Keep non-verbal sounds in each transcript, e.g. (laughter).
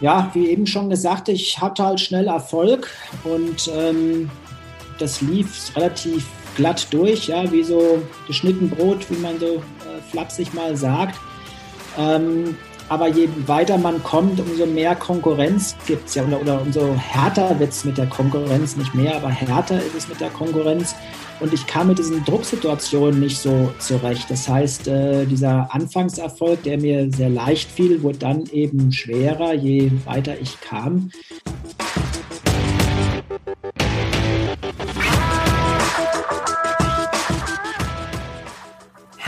ja, wie eben schon gesagt, ich hatte halt schnell Erfolg und ähm, das lief relativ glatt durch, ja, wie so geschnitten Brot, wie man so äh, flapsig mal sagt. Ähm, aber je weiter man kommt, umso mehr Konkurrenz gibt es ja oder, oder umso härter wird es mit der Konkurrenz, nicht mehr, aber härter ist es mit der Konkurrenz. Und ich kam mit diesen Drucksituationen nicht so zurecht. Das heißt, äh, dieser Anfangserfolg, der mir sehr leicht fiel, wurde dann eben schwerer, je weiter ich kam.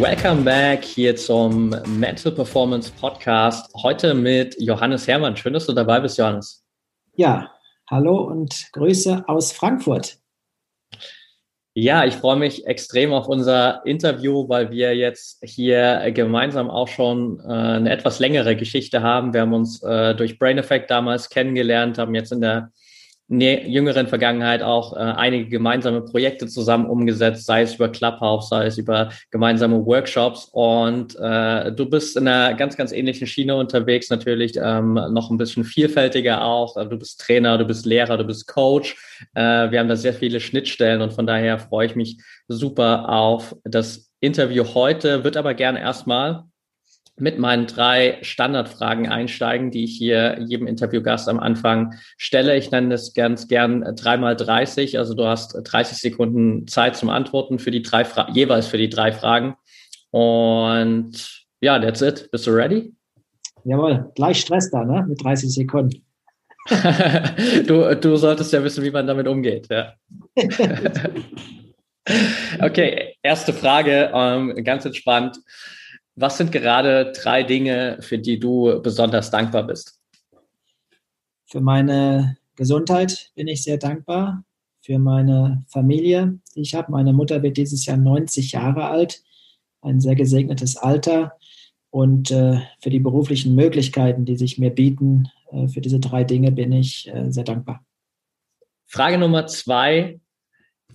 Welcome back hier zum Mental Performance Podcast. Heute mit Johannes Hermann. Schön, dass du dabei bist, Johannes. Ja, hallo und Grüße aus Frankfurt. Ja, ich freue mich extrem auf unser Interview, weil wir jetzt hier gemeinsam auch schon äh, eine etwas längere Geschichte haben. Wir haben uns äh, durch Brain Effect damals kennengelernt, haben jetzt in der jüngeren Vergangenheit auch äh, einige gemeinsame Projekte zusammen umgesetzt, sei es über Clubhouse, sei es über gemeinsame Workshops. Und äh, du bist in einer ganz, ganz ähnlichen Schiene unterwegs, natürlich ähm, noch ein bisschen vielfältiger auch. Du bist Trainer, du bist Lehrer, du bist Coach. Äh, wir haben da sehr viele Schnittstellen und von daher freue ich mich super auf das Interview heute. Wird aber gerne erstmal mit meinen drei Standardfragen einsteigen, die ich hier jedem Interviewgast am Anfang stelle. Ich nenne das ganz gern dreimal 30. Also du hast 30 Sekunden Zeit zum Antworten für die drei Fra jeweils für die drei Fragen. Und ja, that's it. Bist du ready? Jawohl, gleich Stress da, ne? Mit 30 Sekunden. (laughs) du, du solltest ja wissen, wie man damit umgeht, ja. (laughs) okay, erste Frage, ähm, ganz entspannt. Was sind gerade drei Dinge, für die du besonders dankbar bist? Für meine Gesundheit bin ich sehr dankbar. Für meine Familie, die ich habe. Meine Mutter wird dieses Jahr 90 Jahre alt. Ein sehr gesegnetes Alter. Und äh, für die beruflichen Möglichkeiten, die sich mir bieten, äh, für diese drei Dinge bin ich äh, sehr dankbar. Frage Nummer zwei.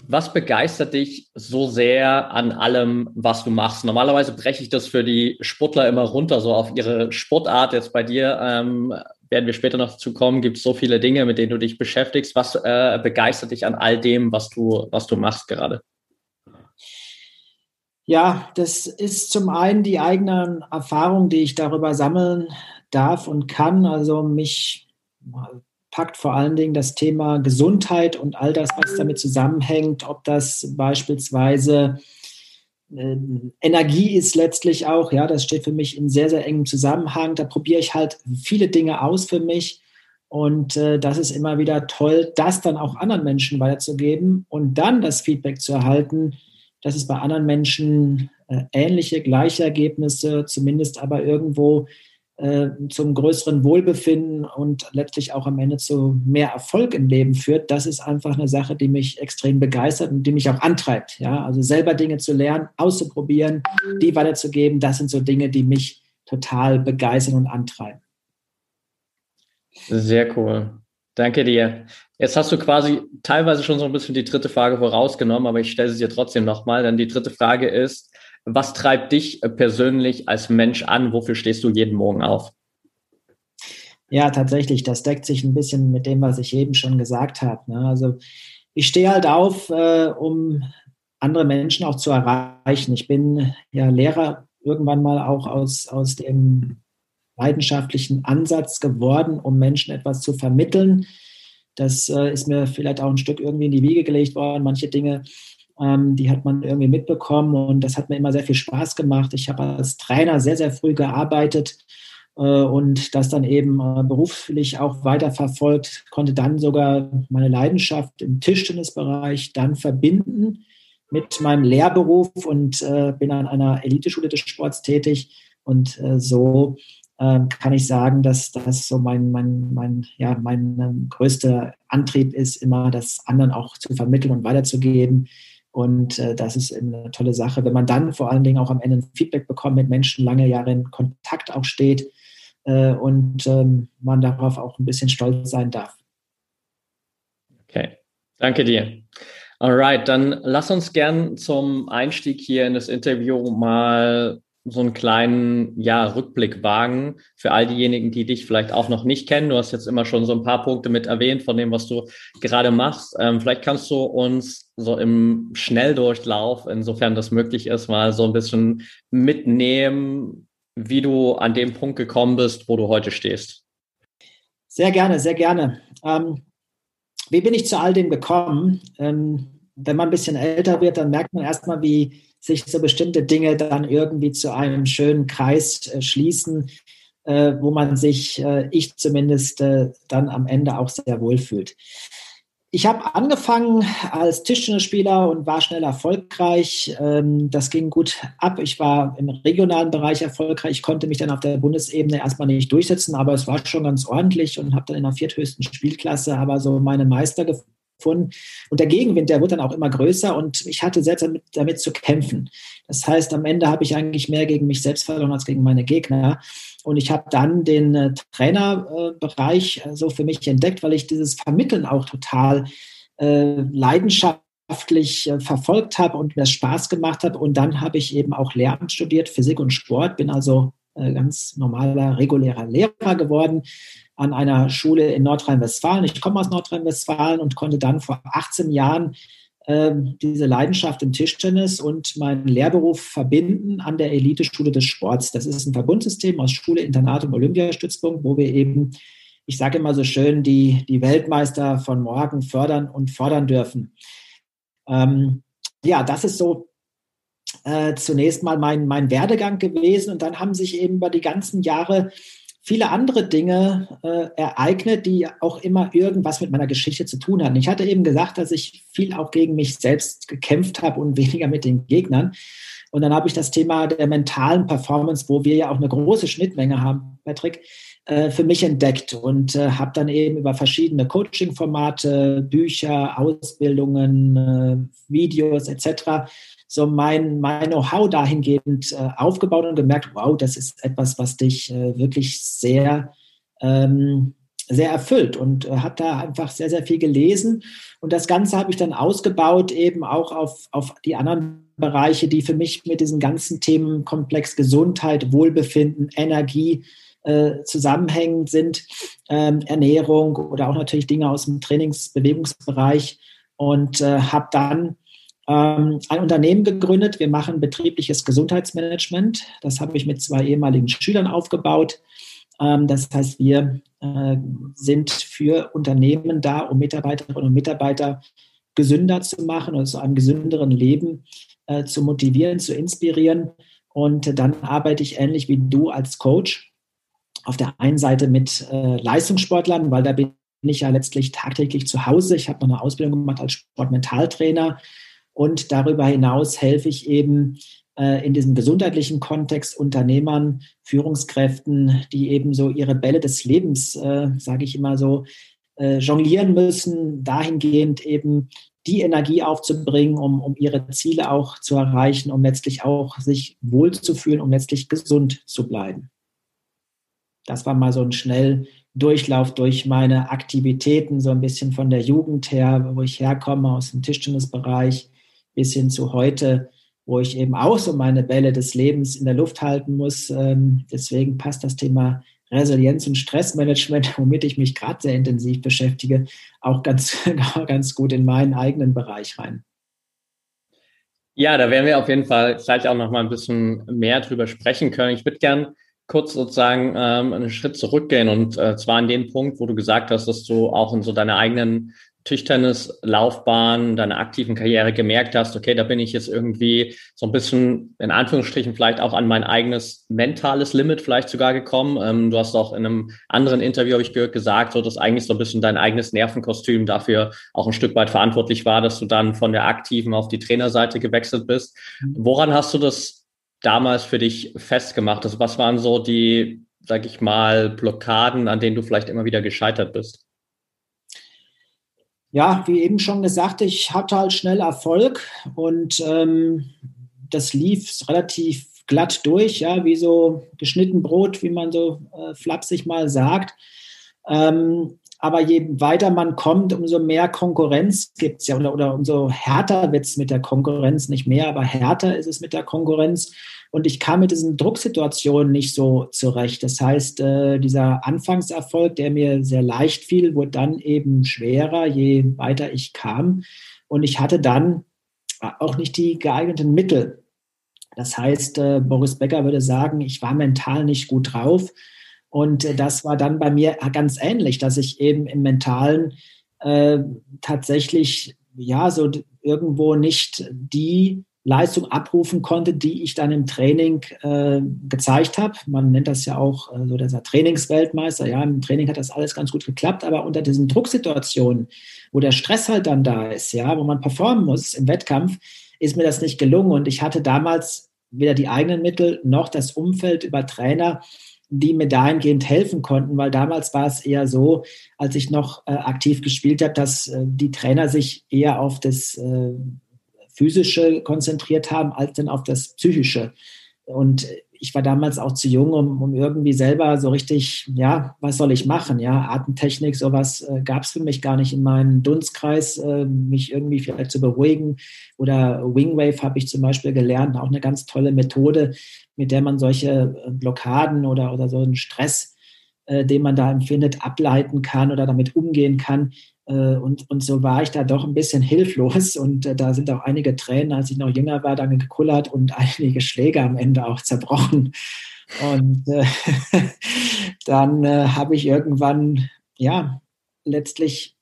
Was begeistert dich so sehr an allem, was du machst? Normalerweise breche ich das für die Sportler immer runter, so auf ihre Sportart. Jetzt bei dir ähm, werden wir später noch dazu kommen. Gibt es so viele Dinge, mit denen du dich beschäftigst? Was äh, begeistert dich an all dem, was du, was du machst gerade? Ja, das ist zum einen die eigenen Erfahrungen, die ich darüber sammeln darf und kann. Also mich packt vor allen Dingen das Thema Gesundheit und all das, was damit zusammenhängt, ob das beispielsweise äh, Energie ist letztlich auch, ja, das steht für mich in sehr, sehr engem Zusammenhang. Da probiere ich halt viele Dinge aus für mich. Und äh, das ist immer wieder toll, das dann auch anderen Menschen weiterzugeben und dann das Feedback zu erhalten, dass es bei anderen Menschen äh, ähnliche, gleiche Ergebnisse, zumindest aber irgendwo äh, zum größeren Wohlbefinden und letztlich auch am Ende zu mehr Erfolg im Leben führt, das ist einfach eine Sache, die mich extrem begeistert und die mich auch antreibt. Ja, also selber Dinge zu lernen, auszuprobieren, die weiterzugeben, das sind so Dinge, die mich total begeistern und antreiben. Sehr cool. Danke dir. Jetzt hast du quasi teilweise schon so ein bisschen die dritte Frage vorausgenommen, aber ich stelle sie dir trotzdem nochmal, denn die dritte Frage ist, was treibt dich äh, persönlich als Mensch an? Wofür stehst du jeden Morgen auf? Ja, tatsächlich, das deckt sich ein bisschen mit dem, was ich eben schon gesagt habe. Ne? Also ich stehe halt auf, äh, um andere Menschen auch zu erreichen. Ich bin ja Lehrer irgendwann mal auch aus, aus dem leidenschaftlichen Ansatz geworden, um Menschen etwas zu vermitteln. Das äh, ist mir vielleicht auch ein Stück irgendwie in die Wiege gelegt worden. Manche Dinge ähm, die hat man irgendwie mitbekommen und das hat mir immer sehr viel Spaß gemacht. Ich habe als Trainer sehr, sehr früh gearbeitet äh, und das dann eben äh, beruflich auch weiter verfolgt, konnte dann sogar meine Leidenschaft im Tischtennisbereich dann verbinden mit meinem Lehrberuf und äh, bin an einer Eliteschule des Sports tätig Und äh, so ähm, kann ich sagen, dass das so mein, mein, mein, ja, mein ähm, größter Antrieb ist, immer das anderen auch zu vermitteln und weiterzugeben. Und äh, das ist eine tolle Sache, wenn man dann vor allen Dingen auch am Ende ein Feedback bekommt, mit Menschen lange Jahre in Kontakt auch steht äh, und ähm, man darauf auch ein bisschen stolz sein darf. Okay, danke dir. Alright, dann lass uns gern zum Einstieg hier in das Interview mal so einen kleinen ja, Rückblick wagen für all diejenigen, die dich vielleicht auch noch nicht kennen. Du hast jetzt immer schon so ein paar Punkte mit erwähnt von dem, was du gerade machst. Ähm, vielleicht kannst du uns so im Schnelldurchlauf, insofern das möglich ist, mal so ein bisschen mitnehmen, wie du an dem Punkt gekommen bist, wo du heute stehst. Sehr gerne, sehr gerne. Ähm, wie bin ich zu all dem gekommen? Ähm, wenn man ein bisschen älter wird, dann merkt man erstmal, wie sich so bestimmte Dinge dann irgendwie zu einem schönen Kreis äh, schließen, äh, wo man sich, äh, ich zumindest, äh, dann am Ende auch sehr wohl fühlt. Ich habe angefangen als Tischtennisspieler und war schnell erfolgreich. Ähm, das ging gut ab. Ich war im regionalen Bereich erfolgreich. Ich konnte mich dann auf der Bundesebene erstmal nicht durchsetzen, aber es war schon ganz ordentlich und habe dann in der vierthöchsten Spielklasse aber so meine Meister gefunden. Und der Gegenwind, der wurde dann auch immer größer und ich hatte selbst damit, damit zu kämpfen. Das heißt, am Ende habe ich eigentlich mehr gegen mich selbst verloren als gegen meine Gegner. Und ich habe dann den äh, Trainerbereich äh, so für mich entdeckt, weil ich dieses Vermitteln auch total äh, leidenschaftlich äh, verfolgt habe und mir Spaß gemacht habe. Und dann habe ich eben auch Lehramt studiert, Physik und Sport, bin also ganz normaler, regulärer Lehrer geworden an einer Schule in Nordrhein-Westfalen. Ich komme aus Nordrhein-Westfalen und konnte dann vor 18 Jahren ähm, diese Leidenschaft im Tischtennis und meinen Lehrberuf verbinden an der Eliteschule des Sports. Das ist ein Verbundsystem aus Schule, Internat und Olympiastützpunkt, wo wir eben, ich sage immer so schön, die, die Weltmeister von morgen fördern und fordern dürfen. Ähm, ja, das ist so äh, zunächst mal mein, mein Werdegang gewesen und dann haben sich eben über die ganzen Jahre viele andere Dinge äh, ereignet, die auch immer irgendwas mit meiner Geschichte zu tun hatten. Ich hatte eben gesagt, dass ich viel auch gegen mich selbst gekämpft habe und (laughs) weniger mit den Gegnern. Und dann habe ich das Thema der mentalen Performance, wo wir ja auch eine große Schnittmenge haben, Patrick, äh, für mich entdeckt und äh, habe dann eben über verschiedene Coaching-Formate, Bücher, Ausbildungen, äh, Videos etc so mein, mein Know-how dahingehend äh, aufgebaut und gemerkt, wow, das ist etwas, was dich äh, wirklich sehr, ähm, sehr erfüllt und äh, habe da einfach sehr, sehr viel gelesen. Und das Ganze habe ich dann ausgebaut, eben auch auf, auf die anderen Bereiche, die für mich mit diesem ganzen Themenkomplex Gesundheit, Wohlbefinden, Energie äh, zusammenhängend sind, ähm, Ernährung oder auch natürlich Dinge aus dem Trainingsbewegungsbereich und äh, habe dann ähm, ein Unternehmen gegründet. Wir machen betriebliches Gesundheitsmanagement. Das habe ich mit zwei ehemaligen Schülern aufgebaut. Ähm, das heißt, wir äh, sind für Unternehmen da, um Mitarbeiterinnen und Mitarbeiter gesünder zu machen und zu einem gesünderen Leben äh, zu motivieren, zu inspirieren. Und dann arbeite ich ähnlich wie du als Coach. Auf der einen Seite mit äh, Leistungssportlern, weil da bin ich ja letztlich tagtäglich zu Hause. Ich habe noch eine Ausbildung gemacht als Sportmentaltrainer und darüber hinaus helfe ich eben äh, in diesem gesundheitlichen Kontext Unternehmern, Führungskräften, die eben so ihre Bälle des Lebens, äh, sage ich immer so, äh, jonglieren müssen, dahingehend eben die Energie aufzubringen, um, um ihre Ziele auch zu erreichen, um letztlich auch sich wohlzufühlen, um letztlich gesund zu bleiben. Das war mal so ein Schnelldurchlauf durch meine Aktivitäten, so ein bisschen von der Jugend her, wo ich herkomme, aus dem Tischtennisbereich, bis hin zu heute, wo ich eben auch so meine Bälle des Lebens in der Luft halten muss. Ähm, deswegen passt das Thema Resilienz und Stressmanagement, (laughs) womit ich mich gerade sehr intensiv beschäftige, auch ganz, (laughs) ganz gut in meinen eigenen Bereich rein. Ja, da werden wir auf jeden Fall gleich auch noch mal ein bisschen mehr drüber sprechen können. Ich würde gern kurz sozusagen ähm, einen Schritt zurückgehen und äh, zwar an den Punkt, wo du gesagt hast, dass du auch in so deiner eigenen Tischtennis-Laufbahn, deiner aktiven Karriere gemerkt hast, okay, da bin ich jetzt irgendwie so ein bisschen, in Anführungsstrichen, vielleicht auch an mein eigenes mentales Limit vielleicht sogar gekommen. Ähm, du hast auch in einem anderen Interview, habe ich gehört, gesagt, so dass eigentlich so ein bisschen dein eigenes Nervenkostüm dafür auch ein Stück weit verantwortlich war, dass du dann von der aktiven auf die Trainerseite gewechselt bist. Mhm. Woran hast du das damals für dich festgemacht? Also was waren so die, sag ich mal, Blockaden, an denen du vielleicht immer wieder gescheitert bist? Ja, wie eben schon gesagt, ich hatte halt schnell Erfolg und ähm, das lief relativ glatt durch, ja, wie so geschnitten Brot, wie man so äh, flapsig mal sagt. Ähm, aber je weiter man kommt, umso mehr Konkurrenz gibt es ja oder, oder umso härter wird es mit der Konkurrenz, nicht mehr, aber härter ist es mit der Konkurrenz. Und ich kam mit diesen Drucksituationen nicht so zurecht. Das heißt, äh, dieser Anfangserfolg, der mir sehr leicht fiel, wurde dann eben schwerer, je weiter ich kam. Und ich hatte dann auch nicht die geeigneten Mittel. Das heißt, äh, Boris Becker würde sagen, ich war mental nicht gut drauf. Und äh, das war dann bei mir ganz ähnlich, dass ich eben im Mentalen äh, tatsächlich ja so irgendwo nicht die Leistung abrufen konnte, die ich dann im Training äh, gezeigt habe. Man nennt das ja auch äh, so dieser Trainingsweltmeister. Ja, im Training hat das alles ganz gut geklappt, aber unter diesen Drucksituationen, wo der Stress halt dann da ist, ja, wo man performen muss im Wettkampf, ist mir das nicht gelungen. Und ich hatte damals weder die eigenen Mittel noch das Umfeld über Trainer, die mir dahingehend helfen konnten, weil damals war es eher so, als ich noch äh, aktiv gespielt habe, dass äh, die Trainer sich eher auf das äh, Physische konzentriert haben, als dann auf das Psychische. Und ich war damals auch zu jung, um, um irgendwie selber so richtig, ja, was soll ich machen? Ja, Atemtechnik, sowas äh, gab es für mich gar nicht in meinem Dunstkreis, äh, mich irgendwie vielleicht zu beruhigen. Oder Wingwave habe ich zum Beispiel gelernt, auch eine ganz tolle Methode, mit der man solche äh, Blockaden oder, oder so einen Stress, äh, den man da empfindet, ableiten kann oder damit umgehen kann. Äh, und, und so war ich da doch ein bisschen hilflos. Und äh, da sind auch einige Tränen, als ich noch jünger war, dann gekullert und (laughs) einige Schläge am Ende auch zerbrochen. Und äh, (laughs) dann äh, habe ich irgendwann, ja, letztlich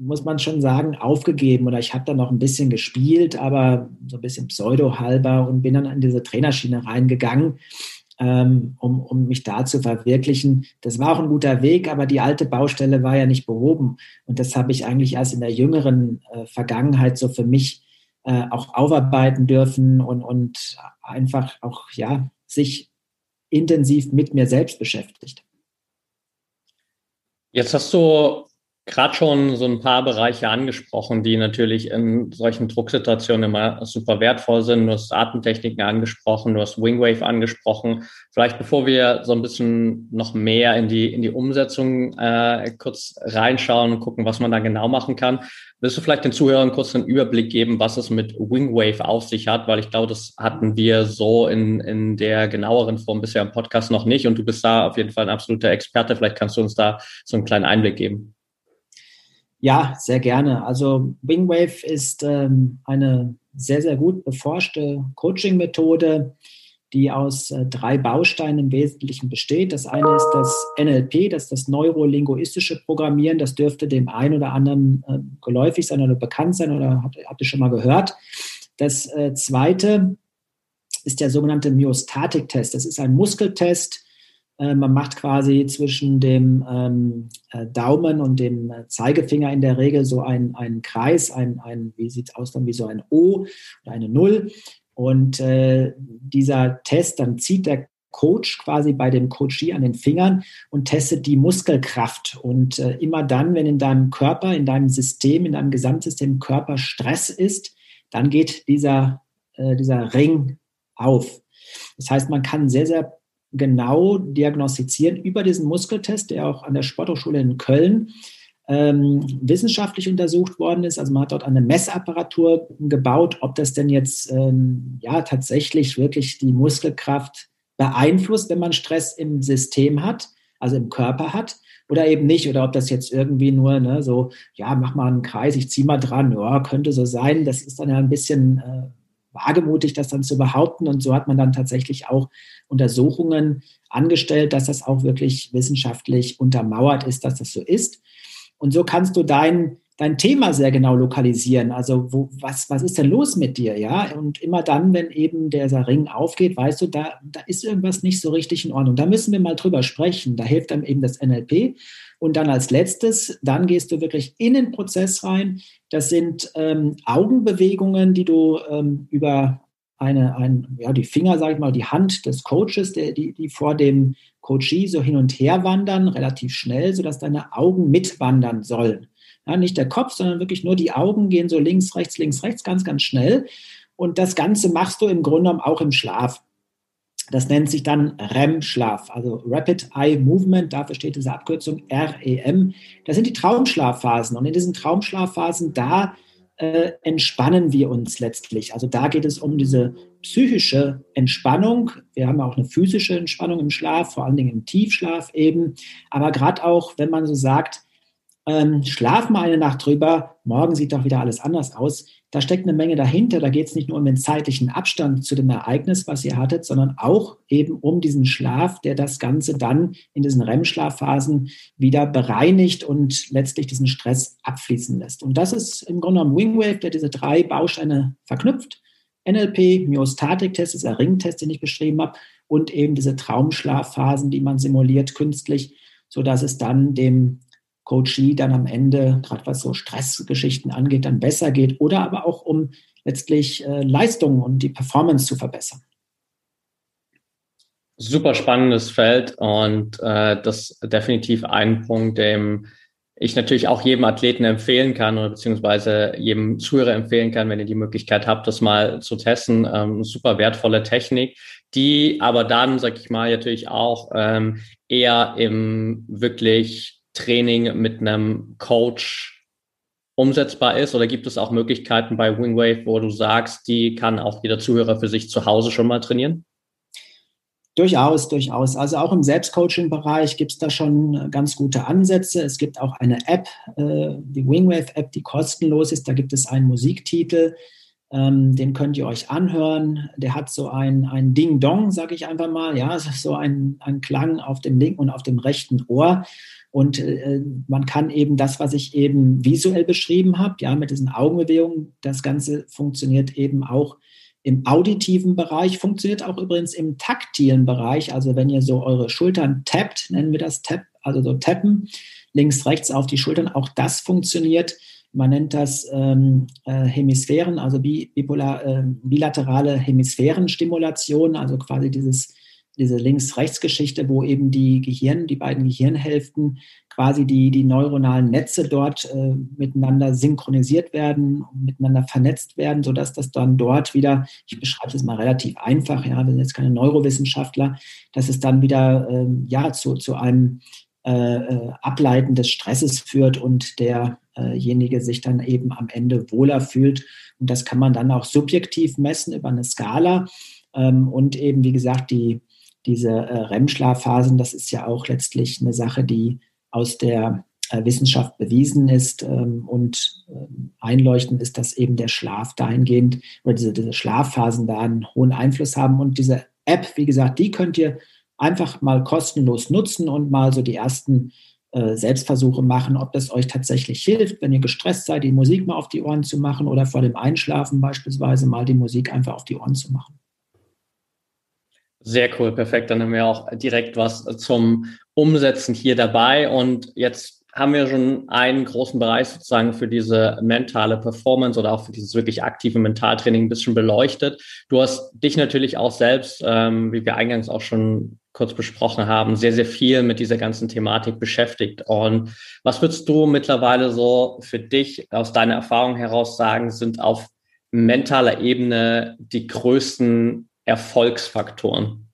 muss man schon sagen, aufgegeben. Oder ich habe dann noch ein bisschen gespielt, aber so ein bisschen pseudo-halber und bin dann in diese Trainerschiene reingegangen ähm, um, um mich da zu verwirklichen. Das war auch ein guter Weg, aber die alte Baustelle war ja nicht behoben. Und das habe ich eigentlich erst in der jüngeren äh, Vergangenheit so für mich äh, auch aufarbeiten dürfen und, und einfach auch, ja, sich intensiv mit mir selbst beschäftigt. Jetzt hast du gerade schon so ein paar Bereiche angesprochen, die natürlich in solchen Drucksituationen immer super wertvoll sind. Du hast Atemtechniken angesprochen, du hast Wingwave angesprochen. Vielleicht bevor wir so ein bisschen noch mehr in die, in die Umsetzung äh, kurz reinschauen und gucken, was man da genau machen kann, willst du vielleicht den Zuhörern kurz einen Überblick geben, was es mit Wingwave auf sich hat? Weil ich glaube, das hatten wir so in, in der genaueren Form bisher im Podcast noch nicht und du bist da auf jeden Fall ein absoluter Experte. Vielleicht kannst du uns da so einen kleinen Einblick geben. Ja, sehr gerne. Also Wingwave ist ähm, eine sehr, sehr gut beforschte Coaching-Methode, die aus äh, drei Bausteinen im Wesentlichen besteht. Das eine ist das NLP, das ist das neurolinguistische Programmieren. Das dürfte dem einen oder anderen äh, geläufig sein oder bekannt sein oder habt, habt ihr schon mal gehört. Das äh, zweite ist der sogenannte Myostatik-Test. Das ist ein Muskeltest, äh, man macht quasi zwischen dem ähm, äh, Daumen und dem äh, Zeigefinger in der Regel so einen, einen Kreis, ein, ein, wie sieht es aus dann, wie so ein O oder eine Null. Und äh, dieser Test, dann zieht der Coach quasi bei dem Coachie an den Fingern und testet die Muskelkraft. Und äh, immer dann, wenn in deinem Körper, in deinem System, in deinem Gesamtsystem Körper Stress ist, dann geht dieser, äh, dieser Ring auf. Das heißt, man kann sehr, sehr genau diagnostizieren über diesen Muskeltest, der auch an der Sporthochschule in Köln ähm, wissenschaftlich untersucht worden ist. Also man hat dort eine Messapparatur gebaut, ob das denn jetzt ähm, ja tatsächlich wirklich die Muskelkraft beeinflusst, wenn man Stress im System hat, also im Körper hat, oder eben nicht, oder ob das jetzt irgendwie nur ne, so, ja, mach mal einen Kreis, ich zieh mal dran, ja, könnte so sein. Das ist dann ja ein bisschen äh, wagemutig, das dann zu behaupten. Und so hat man dann tatsächlich auch Untersuchungen angestellt, dass das auch wirklich wissenschaftlich untermauert ist, dass das so ist. Und so kannst du dein, dein Thema sehr genau lokalisieren. Also wo, was, was ist denn los mit dir? Ja, und immer dann, wenn eben dieser Ring aufgeht, weißt du, da, da ist irgendwas nicht so richtig in Ordnung. Da müssen wir mal drüber sprechen. Da hilft dann eben das NLP. Und dann als letztes, dann gehst du wirklich in den Prozess rein. Das sind ähm, Augenbewegungen, die du ähm, über eine, ein, ja, die Finger, sage ich mal, die Hand des Coaches, der, die, die vor dem Coachee so hin und her wandern, relativ schnell, sodass deine Augen mitwandern sollen. Ja, nicht der Kopf, sondern wirklich nur die Augen gehen so links, rechts, links, rechts, ganz, ganz schnell. Und das Ganze machst du im Grunde genommen auch im Schlaf. Das nennt sich dann REM-Schlaf, also Rapid Eye Movement, dafür steht diese Abkürzung REM. Das sind die Traumschlafphasen. Und in diesen Traumschlafphasen, da äh, entspannen wir uns letztlich. Also da geht es um diese psychische Entspannung. Wir haben auch eine physische Entspannung im Schlaf, vor allen Dingen im Tiefschlaf eben. Aber gerade auch, wenn man so sagt, ähm, schlaf mal eine Nacht drüber, morgen sieht doch wieder alles anders aus. Da steckt eine Menge dahinter. Da geht es nicht nur um den zeitlichen Abstand zu dem Ereignis, was ihr hattet, sondern auch eben um diesen Schlaf, der das Ganze dann in diesen REM-Schlafphasen wieder bereinigt und letztlich diesen Stress abfließen lässt. Und das ist im Grunde genommen Wingwave, der diese drei Bausteine verknüpft. NLP, Myostatik-Test, der Ringtest, den ich beschrieben habe, und eben diese Traumschlafphasen, die man simuliert künstlich, sodass es dann dem Coachee dann am Ende, gerade was so Stressgeschichten angeht, dann besser geht oder aber auch um letztlich äh, Leistungen und die Performance zu verbessern. Super spannendes Feld und äh, das definitiv ein Punkt, dem ich natürlich auch jedem Athleten empfehlen kann oder beziehungsweise jedem Zuhörer empfehlen kann, wenn ihr die Möglichkeit habt, das mal zu testen. Ähm, super wertvolle Technik, die aber dann, sag ich mal, natürlich auch ähm, eher im wirklich Training mit einem Coach umsetzbar ist? Oder gibt es auch Möglichkeiten bei Wingwave, wo du sagst, die kann auch jeder Zuhörer für sich zu Hause schon mal trainieren? Durchaus, durchaus. Also auch im Selbstcoaching-Bereich gibt es da schon ganz gute Ansätze. Es gibt auch eine App, äh, die Wingwave-App, die kostenlos ist. Da gibt es einen Musiktitel, ähm, den könnt ihr euch anhören. Der hat so ein, ein Ding-Dong, sage ich einfach mal. Ja, so ein, ein Klang auf dem linken und auf dem rechten Ohr. Und äh, man kann eben das, was ich eben visuell beschrieben habe, ja, mit diesen Augenbewegungen, das Ganze funktioniert eben auch im auditiven Bereich, funktioniert auch übrigens im taktilen Bereich. Also wenn ihr so eure Schultern tappt, nennen wir das Tap, also so tappen, links, rechts auf die Schultern, auch das funktioniert. Man nennt das ähm, äh, Hemisphären, also bipolar, äh, bilaterale Hemisphärenstimulation, also quasi dieses diese Links-Rechts-Geschichte, wo eben die Gehirn, die beiden Gehirnhälften quasi die, die neuronalen Netze dort äh, miteinander synchronisiert werden, miteinander vernetzt werden, sodass das dann dort wieder, ich beschreibe es mal relativ einfach, ja, wir sind jetzt keine Neurowissenschaftler, dass es dann wieder äh, ja, zu, zu einem äh, äh, Ableiten des Stresses führt und derjenige sich dann eben am Ende wohler fühlt. Und das kann man dann auch subjektiv messen über eine Skala. Ähm, und eben, wie gesagt, die diese äh, REM-Schlafphasen, das ist ja auch letztlich eine Sache, die aus der äh, Wissenschaft bewiesen ist ähm, und ähm, einleuchtend ist, dass eben der Schlaf dahingehend oder diese, diese Schlafphasen da einen hohen Einfluss haben. Und diese App, wie gesagt, die könnt ihr einfach mal kostenlos nutzen und mal so die ersten äh, Selbstversuche machen, ob das euch tatsächlich hilft, wenn ihr gestresst seid, die Musik mal auf die Ohren zu machen oder vor dem Einschlafen beispielsweise mal die Musik einfach auf die Ohren zu machen. Sehr cool, perfekt. Dann haben wir auch direkt was zum Umsetzen hier dabei. Und jetzt haben wir schon einen großen Bereich sozusagen für diese mentale Performance oder auch für dieses wirklich aktive Mentaltraining ein bisschen beleuchtet. Du hast dich natürlich auch selbst, ähm, wie wir eingangs auch schon kurz besprochen haben, sehr, sehr viel mit dieser ganzen Thematik beschäftigt. Und was würdest du mittlerweile so für dich aus deiner Erfahrung heraus sagen, sind auf mentaler Ebene die größten Erfolgsfaktoren?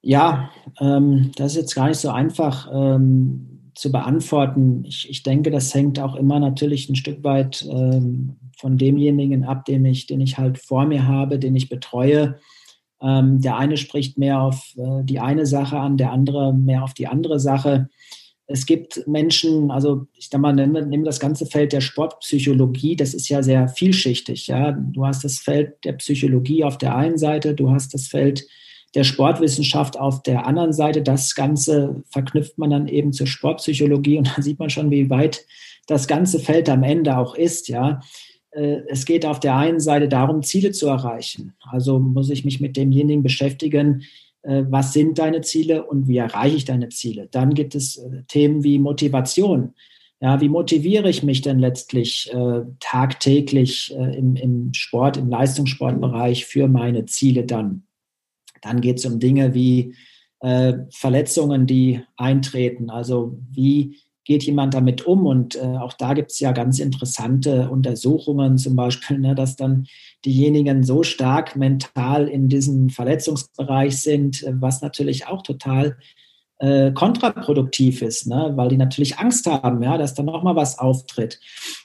Ja, ähm, das ist jetzt gar nicht so einfach ähm, zu beantworten. Ich, ich, denke, das hängt auch immer natürlich ein Stück weit ähm, von demjenigen ab, den ich, den ich halt vor mir habe, den ich betreue. Ähm, der eine spricht mehr auf äh, die eine Sache an, der andere mehr auf die andere Sache es gibt Menschen, also ich sag mal, nehme das ganze Feld der Sportpsychologie, das ist ja sehr vielschichtig. Ja? Du hast das Feld der Psychologie auf der einen Seite, du hast das Feld der Sportwissenschaft auf der anderen Seite. Das Ganze verknüpft man dann eben zur Sportpsychologie und (laughs) da sieht man schon, wie weit das ganze Feld am Ende auch ist. Ja? Äh, es geht auf der einen Seite darum, Ziele zu erreichen. Also muss ich mich mit demjenigen beschäftigen, was sind deine Ziele und wie erreiche ich deine Ziele. Dann gibt es äh, Themen wie Motivation. Ja, wie motiviere ich mich denn letztlich äh, tagtäglich äh, im, im Sport, im Leistungssportbereich für meine Ziele dann? Dann geht es um Dinge wie äh, Verletzungen, die eintreten. Also wie geht jemand damit um? Und äh, auch da gibt es ja ganz interessante Untersuchungen, zum Beispiel, ne, dass dann diejenigen so stark mental in diesem Verletzungsbereich sind, äh, was natürlich auch total äh, kontraproduktiv ist, ne? weil die natürlich Angst haben, ja, dass da nochmal was auftritt.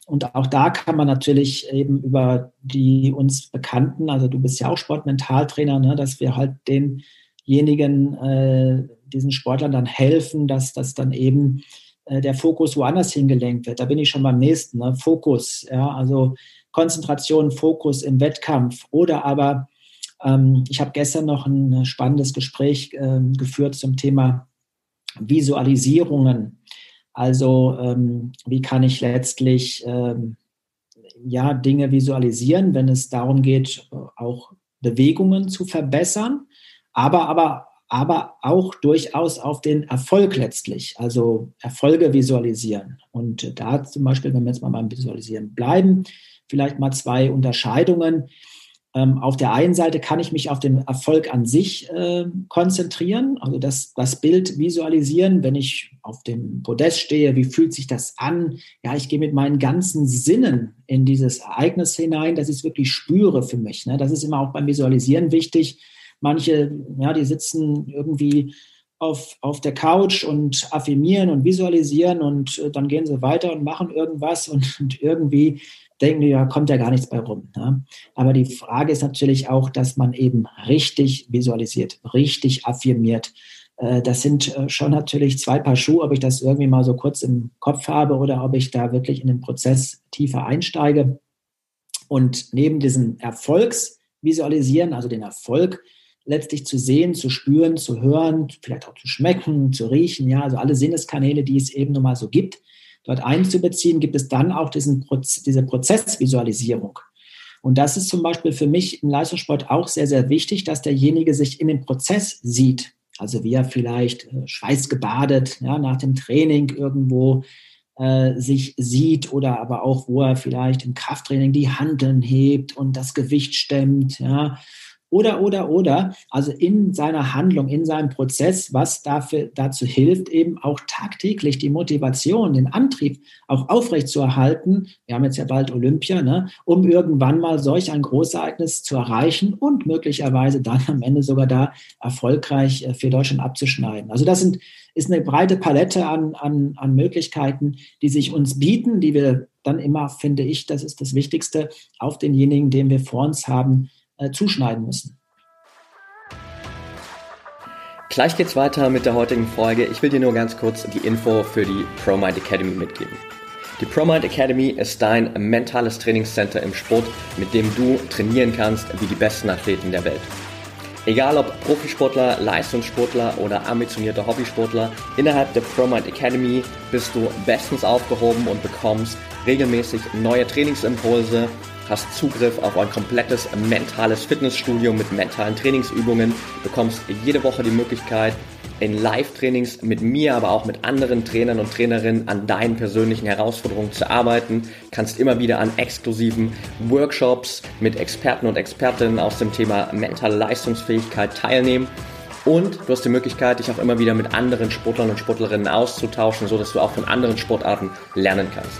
Und auch da kann man natürlich eben über die uns Bekannten, also du bist ja auch Sportmentaltrainer, ne, dass wir halt denjenigen, äh, diesen Sportlern dann helfen, dass das dann eben äh, der Fokus woanders hingelenkt wird. Da bin ich schon beim nächsten. Ne? Fokus, ja, also Konzentration, Fokus im Wettkampf oder aber ähm, ich habe gestern noch ein spannendes Gespräch äh, geführt zum Thema Visualisierungen. Also ähm, wie kann ich letztlich ähm, ja, Dinge visualisieren, wenn es darum geht, auch Bewegungen zu verbessern, aber, aber, aber auch durchaus auf den Erfolg letztlich, also Erfolge visualisieren. Und da zum Beispiel, wenn wir jetzt mal beim Visualisieren bleiben, vielleicht mal zwei Unterscheidungen. Ähm, auf der einen Seite kann ich mich auf den Erfolg an sich äh, konzentrieren, also das, das Bild visualisieren, wenn ich auf dem Podest stehe, wie fühlt sich das an? Ja, ich gehe mit meinen ganzen Sinnen in dieses Ereignis hinein, dass ich es wirklich spüre für mich. Ne? Das ist immer auch beim Visualisieren wichtig. Manche, ja, die sitzen irgendwie auf, auf der Couch und affirmieren und visualisieren und äh, dann gehen sie weiter und machen irgendwas und, (laughs) und irgendwie denken die, ja, kommt ja gar nichts bei rum. Ne? Aber die Frage ist natürlich auch, dass man eben richtig visualisiert, richtig affirmiert. Äh, das sind äh, schon natürlich zwei Paar Schuhe, ob ich das irgendwie mal so kurz im Kopf habe oder ob ich da wirklich in den Prozess tiefer einsteige. Und neben diesem Erfolgsvisualisieren, also den Erfolg letztlich zu sehen, zu spüren, zu hören, vielleicht auch zu schmecken, zu riechen, ja, also alle Sinneskanäle, die es eben nun mal so gibt, dort einzubeziehen, gibt es dann auch diesen Proz diese Prozessvisualisierung. Und das ist zum Beispiel für mich im Leistungssport auch sehr, sehr wichtig, dass derjenige sich in dem Prozess sieht. Also wie er vielleicht äh, schweißgebadet ja, nach dem Training irgendwo äh, sich sieht oder aber auch, wo er vielleicht im Krafttraining die Handeln hebt und das Gewicht stemmt, ja, oder, oder, oder, also in seiner Handlung, in seinem Prozess, was dafür, dazu hilft, eben auch tagtäglich die Motivation, den Antrieb auch aufrechtzuerhalten. Wir haben jetzt ja bald Olympia, ne, um irgendwann mal solch ein Großereignis zu erreichen und möglicherweise dann am Ende sogar da erfolgreich äh, für Deutschland abzuschneiden. Also das sind, ist eine breite Palette an, an, an Möglichkeiten, die sich uns bieten, die wir dann immer, finde ich, das ist das Wichtigste, auf denjenigen, den wir vor uns haben, äh, zuschneiden müssen. Gleich geht's weiter mit der heutigen Folge. Ich will dir nur ganz kurz die Info für die ProMind Academy mitgeben. Die ProMind Academy ist dein mentales Trainingscenter im Sport, mit dem du trainieren kannst wie die besten Athleten der Welt. Egal ob Profisportler, Leistungssportler oder ambitionierter Hobbysportler, innerhalb der ProMind Academy bist du bestens aufgehoben und bekommst regelmäßig neue Trainingsimpulse, hast Zugriff auf ein komplettes mentales Fitnessstudio mit mentalen Trainingsübungen, bekommst jede Woche die Möglichkeit, in Live-Trainings mit mir, aber auch mit anderen Trainern und Trainerinnen an deinen persönlichen Herausforderungen zu arbeiten, kannst immer wieder an exklusiven Workshops mit Experten und Expertinnen aus dem Thema mentale Leistungsfähigkeit teilnehmen. Und du hast die Möglichkeit, dich auch immer wieder mit anderen Sportlern und Sportlerinnen auszutauschen, sodass du auch von anderen Sportarten lernen kannst.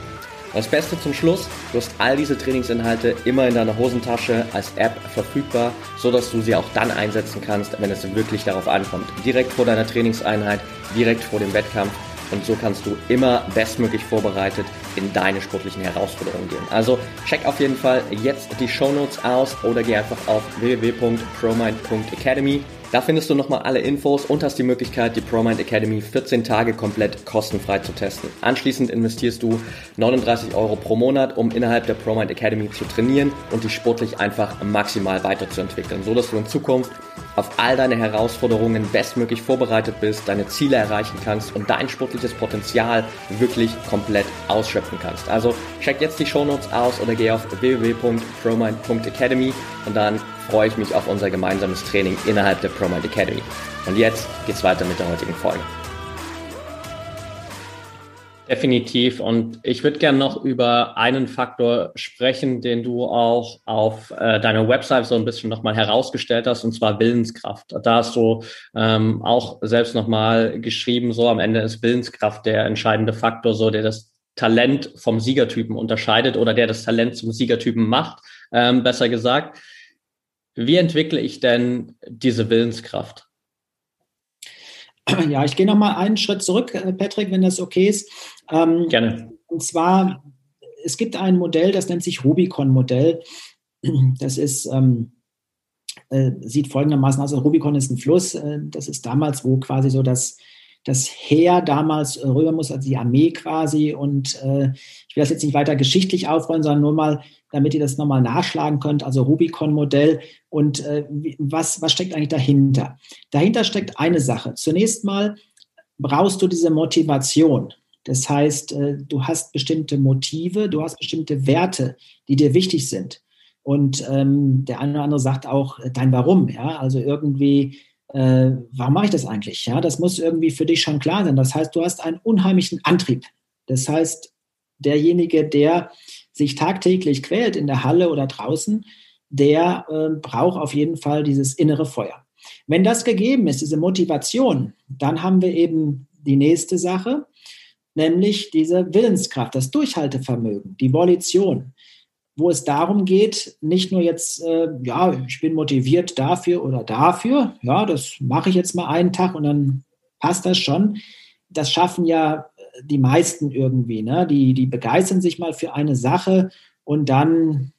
Das Beste zum Schluss, du hast all diese Trainingsinhalte immer in deiner Hosentasche als App verfügbar, so dass du sie auch dann einsetzen kannst, wenn es wirklich darauf ankommt. Direkt vor deiner Trainingseinheit, direkt vor dem Wettkampf und so kannst du immer bestmöglich vorbereitet in deine sportlichen Herausforderungen gehen. Also check auf jeden Fall jetzt die Show Notes aus oder geh einfach auf www.promind.academy da findest du nochmal alle Infos und hast die Möglichkeit, die ProMind Academy 14 Tage komplett kostenfrei zu testen. Anschließend investierst du 39 Euro pro Monat, um innerhalb der ProMind Academy zu trainieren und dich sportlich einfach maximal weiterzuentwickeln, so dass du in Zukunft auf all deine Herausforderungen bestmöglich vorbereitet bist, deine Ziele erreichen kannst und dein sportliches Potenzial wirklich komplett ausschöpfen kannst. Also check jetzt die Shownotes aus oder geh auf www.promind.academy und dann freue ich mich auf unser gemeinsames Training innerhalb der ProMind Academy. Und jetzt geht's weiter mit der heutigen Folge. Definitiv. Und ich würde gerne noch über einen Faktor sprechen, den du auch auf äh, deiner Website so ein bisschen nochmal herausgestellt hast, und zwar Willenskraft. Da hast du ähm, auch selbst nochmal geschrieben, so am Ende ist Willenskraft der entscheidende Faktor, so der das Talent vom Siegertypen unterscheidet oder der das Talent zum Siegertypen macht, ähm, besser gesagt. Wie entwickle ich denn diese Willenskraft? Ja, ich gehe noch mal einen Schritt zurück, äh, Patrick, wenn das okay ist. Ähm, Gerne. Und zwar, es gibt ein Modell, das nennt sich Rubicon-Modell. Das ist, ähm, äh, sieht folgendermaßen aus. Also Rubicon ist ein Fluss. Äh, das ist damals, wo quasi so das das Heer damals äh, rüber muss, also die Armee quasi. Und äh, ich will das jetzt nicht weiter geschichtlich aufrollen, sondern nur mal, damit ihr das nochmal nachschlagen könnt, also Rubicon-Modell. Und äh, was, was steckt eigentlich dahinter? Dahinter steckt eine Sache. Zunächst mal brauchst du diese Motivation. Das heißt, äh, du hast bestimmte Motive, du hast bestimmte Werte, die dir wichtig sind. Und ähm, der eine oder andere sagt auch äh, dein Warum. Ja, also irgendwie äh, warum mache ich das eigentlich? Ja, das muss irgendwie für dich schon klar sein. Das heißt, du hast einen unheimlichen Antrieb. Das heißt, derjenige, der sich tagtäglich quält in der Halle oder draußen, der äh, braucht auf jeden Fall dieses innere Feuer. Wenn das gegeben ist, diese Motivation, dann haben wir eben die nächste Sache, nämlich diese Willenskraft, das Durchhaltevermögen, die Volition wo es darum geht, nicht nur jetzt, äh, ja, ich bin motiviert dafür oder dafür, ja, das mache ich jetzt mal einen Tag und dann passt das schon. Das schaffen ja die meisten irgendwie, ne? Die, die begeistern sich mal für eine Sache und dann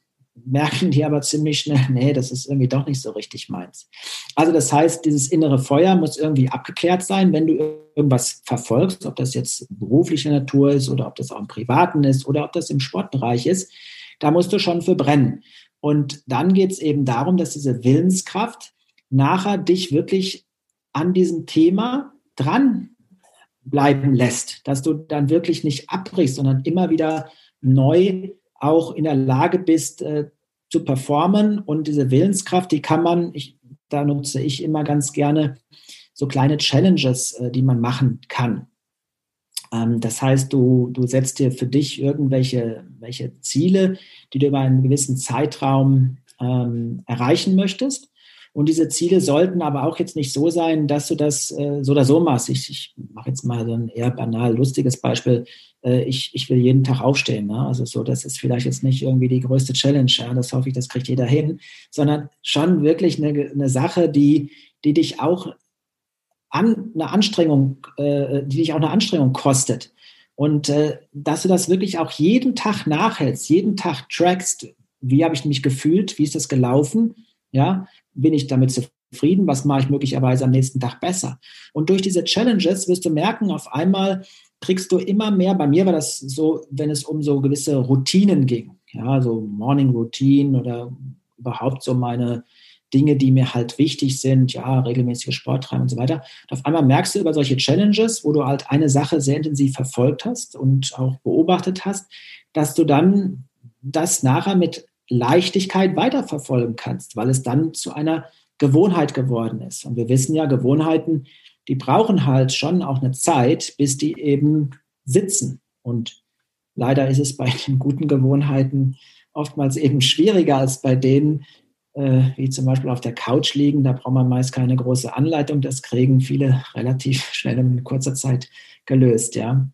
merken die aber ziemlich schnell, (laughs) nee, das ist irgendwie doch nicht so richtig meins. Also das heißt, dieses innere Feuer muss irgendwie abgeklärt sein, wenn du irgendwas verfolgst, ob das jetzt beruflicher Natur ist oder ob das auch im Privaten ist oder ob das im Sportbereich ist da musst du schon für brennen. Und dann geht es eben darum, dass diese Willenskraft nachher dich wirklich an diesem Thema dran bleiben lässt, dass du dann wirklich nicht abbrichst, sondern immer wieder neu auch in der Lage bist äh, zu performen. Und diese Willenskraft, die kann man, ich, da nutze ich immer ganz gerne so kleine Challenges, äh, die man machen kann. Ähm, das heißt, du, du setzt dir für dich irgendwelche welche Ziele, die du über einen gewissen Zeitraum ähm, erreichen möchtest. Und diese Ziele sollten aber auch jetzt nicht so sein, dass du das äh, so oder so machst. Ich, ich mache jetzt mal so ein eher banal, lustiges Beispiel. Äh, ich, ich will jeden Tag aufstehen. Ne? Also so, das ist vielleicht jetzt nicht irgendwie die größte Challenge. Ja? Das hoffe ich, das kriegt jeder hin. Sondern schon wirklich eine, eine Sache, die, die dich auch an, eine Anstrengung, äh, die dich auch eine Anstrengung kostet. Und äh, dass du das wirklich auch jeden Tag nachhältst, jeden Tag trackst, wie habe ich mich gefühlt, wie ist das gelaufen, ja, bin ich damit zufrieden, was mache ich möglicherweise am nächsten Tag besser. Und durch diese Challenges wirst du merken, auf einmal kriegst du immer mehr, bei mir war das so, wenn es um so gewisse Routinen ging, ja, so Morning Routine oder überhaupt so meine Dinge, die mir halt wichtig sind, ja, regelmäßige Sport treiben und so weiter. Und auf einmal merkst du über solche Challenges, wo du halt eine Sache sehr intensiv verfolgt hast und auch beobachtet hast, dass du dann das nachher mit Leichtigkeit weiterverfolgen kannst, weil es dann zu einer Gewohnheit geworden ist. Und wir wissen ja, Gewohnheiten, die brauchen halt schon auch eine Zeit, bis die eben sitzen. Und leider ist es bei den guten Gewohnheiten oftmals eben schwieriger als bei denen, äh, wie zum Beispiel auf der Couch liegen. Da braucht man meist keine große Anleitung. Das kriegen viele relativ (laughs) schnell in kurzer Zeit gelöst. Ja,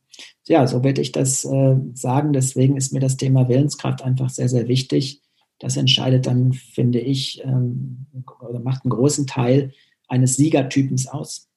ja so würde ich das äh, sagen. Deswegen ist mir das Thema Willenskraft einfach sehr, sehr wichtig. Das entscheidet dann, finde ich, ähm, oder macht einen großen Teil eines Siegertypens aus.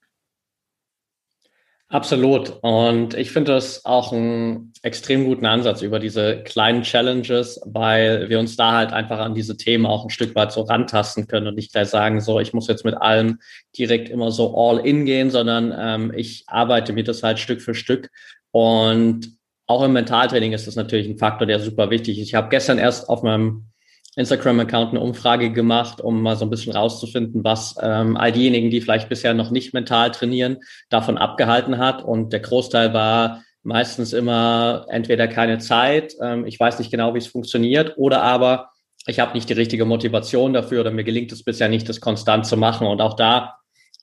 Absolut. Und ich finde das auch einen extrem guten Ansatz über diese kleinen Challenges, weil wir uns da halt einfach an diese Themen auch ein Stück weit so rantasten können und nicht gleich sagen, so, ich muss jetzt mit allem direkt immer so all in gehen, sondern ähm, ich arbeite mir das halt Stück für Stück. Und auch im Mentaltraining ist das natürlich ein Faktor, der super wichtig ist. Ich habe gestern erst auf meinem Instagram-Account eine Umfrage gemacht, um mal so ein bisschen rauszufinden, was ähm, all diejenigen, die vielleicht bisher noch nicht mental trainieren, davon abgehalten hat. Und der Großteil war meistens immer entweder keine Zeit, ähm, ich weiß nicht genau, wie es funktioniert, oder aber ich habe nicht die richtige Motivation dafür oder mir gelingt es bisher nicht, das konstant zu machen. Und auch da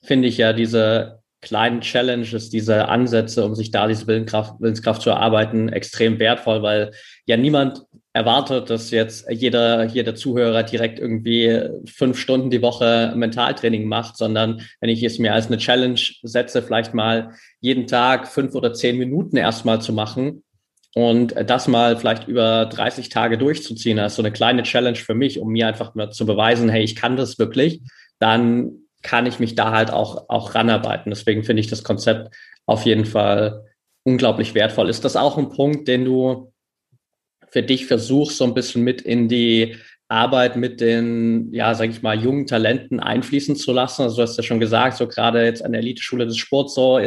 finde ich ja diese kleinen Challenges, diese Ansätze, um sich da diese Willenskraft, Willenskraft zu erarbeiten, extrem wertvoll, weil ja niemand erwartet, dass jetzt jeder, jeder Zuhörer direkt irgendwie fünf Stunden die Woche Mentaltraining macht, sondern wenn ich es mir als eine Challenge setze, vielleicht mal jeden Tag fünf oder zehn Minuten erstmal zu machen und das mal vielleicht über 30 Tage durchzuziehen, ist so eine kleine Challenge für mich, um mir einfach mal zu beweisen, hey, ich kann das wirklich, dann kann ich mich da halt auch, auch ranarbeiten. Deswegen finde ich das Konzept auf jeden Fall unglaublich wertvoll. Ist das auch ein Punkt, den du für dich versuchst, so ein bisschen mit in die Arbeit mit den, ja, sag ich mal, jungen Talenten einfließen zu lassen. Also du hast ja schon gesagt, so gerade jetzt an der Eliteschule des Sports so,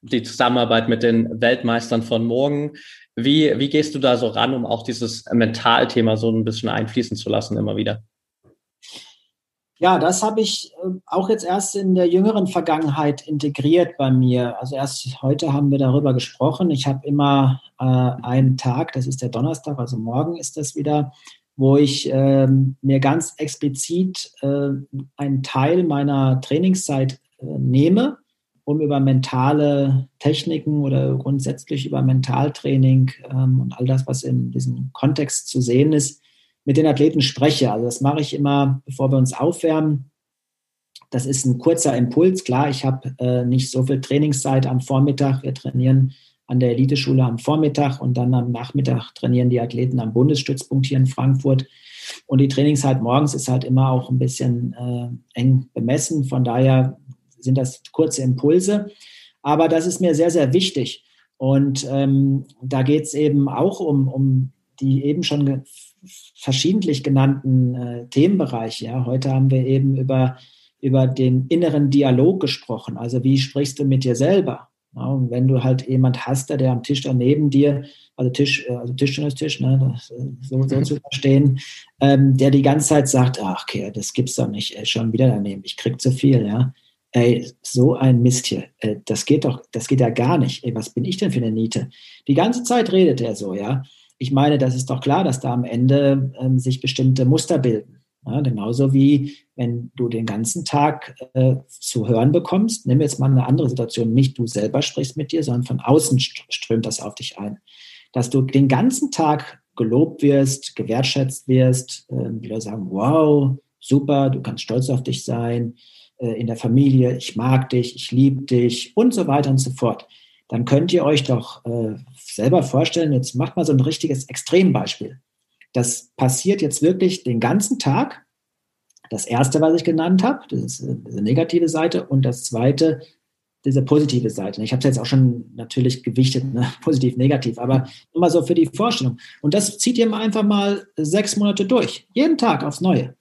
die Zusammenarbeit mit den Weltmeistern von morgen. Wie, wie gehst du da so ran, um auch dieses Mentalthema so ein bisschen einfließen zu lassen immer wieder? Ja, das habe ich äh, auch jetzt erst in der jüngeren Vergangenheit integriert bei mir. Also erst heute haben wir darüber gesprochen. Ich habe immer äh, einen Tag, das ist der Donnerstag, also morgen ist das wieder, wo ich äh, mir ganz explizit äh, einen Teil meiner Trainingszeit äh, nehme, um über mentale Techniken oder grundsätzlich über Mentaltraining ähm, und all das, was in diesem Kontext zu sehen ist, mit den Athleten spreche. Also das mache ich immer, bevor wir uns aufwärmen. Das ist ein kurzer Impuls. Klar, ich habe äh, nicht so viel Trainingszeit am Vormittag. Wir trainieren an der Eliteschule am Vormittag und dann am Nachmittag trainieren die Athleten am Bundesstützpunkt hier in Frankfurt. Und die Trainingszeit morgens ist halt immer auch ein bisschen äh, eng bemessen. Von daher sind das kurze Impulse. Aber das ist mir sehr, sehr wichtig. Und ähm, da geht es eben auch um, um die eben schon verschiedentlich genannten äh, Themenbereiche. Ja. Heute haben wir eben über, über den inneren Dialog gesprochen. Also wie sprichst du mit dir selber? Ja, und wenn du halt jemand hast, der am Tisch daneben dir, also Tisch, äh, also Tisch ne, äh, so, so zu verstehen, ähm, der die ganze Zeit sagt, ach okay, das gibt's doch nicht, ey, schon wieder daneben, ich krieg zu viel, ja. Ey, so ein Mist hier, äh, das geht doch, das geht ja gar nicht. Ey, was bin ich denn für eine Niete? Die ganze Zeit redet er so, ja ich meine, das ist doch klar, dass da am Ende ähm, sich bestimmte Muster bilden. Ja, genauso wie wenn du den ganzen Tag äh, zu hören bekommst, nimm jetzt mal eine andere Situation, nicht du selber sprichst mit dir, sondern von außen strömt das auf dich ein. Dass du den ganzen Tag gelobt wirst, gewertschätzt wirst, äh, die sagen, wow, super, du kannst stolz auf dich sein, äh, in der Familie, ich mag dich, ich liebe dich und so weiter und so fort dann könnt ihr euch doch äh, selber vorstellen, jetzt macht mal so ein richtiges Extrembeispiel. Das passiert jetzt wirklich den ganzen Tag. Das erste, was ich genannt habe, das ist äh, diese negative Seite und das zweite, diese positive Seite. Ich habe es jetzt auch schon natürlich gewichtet, ne? (laughs) positiv, negativ, aber mal so für die Vorstellung. Und das zieht ihr einfach mal sechs Monate durch, jeden Tag aufs Neue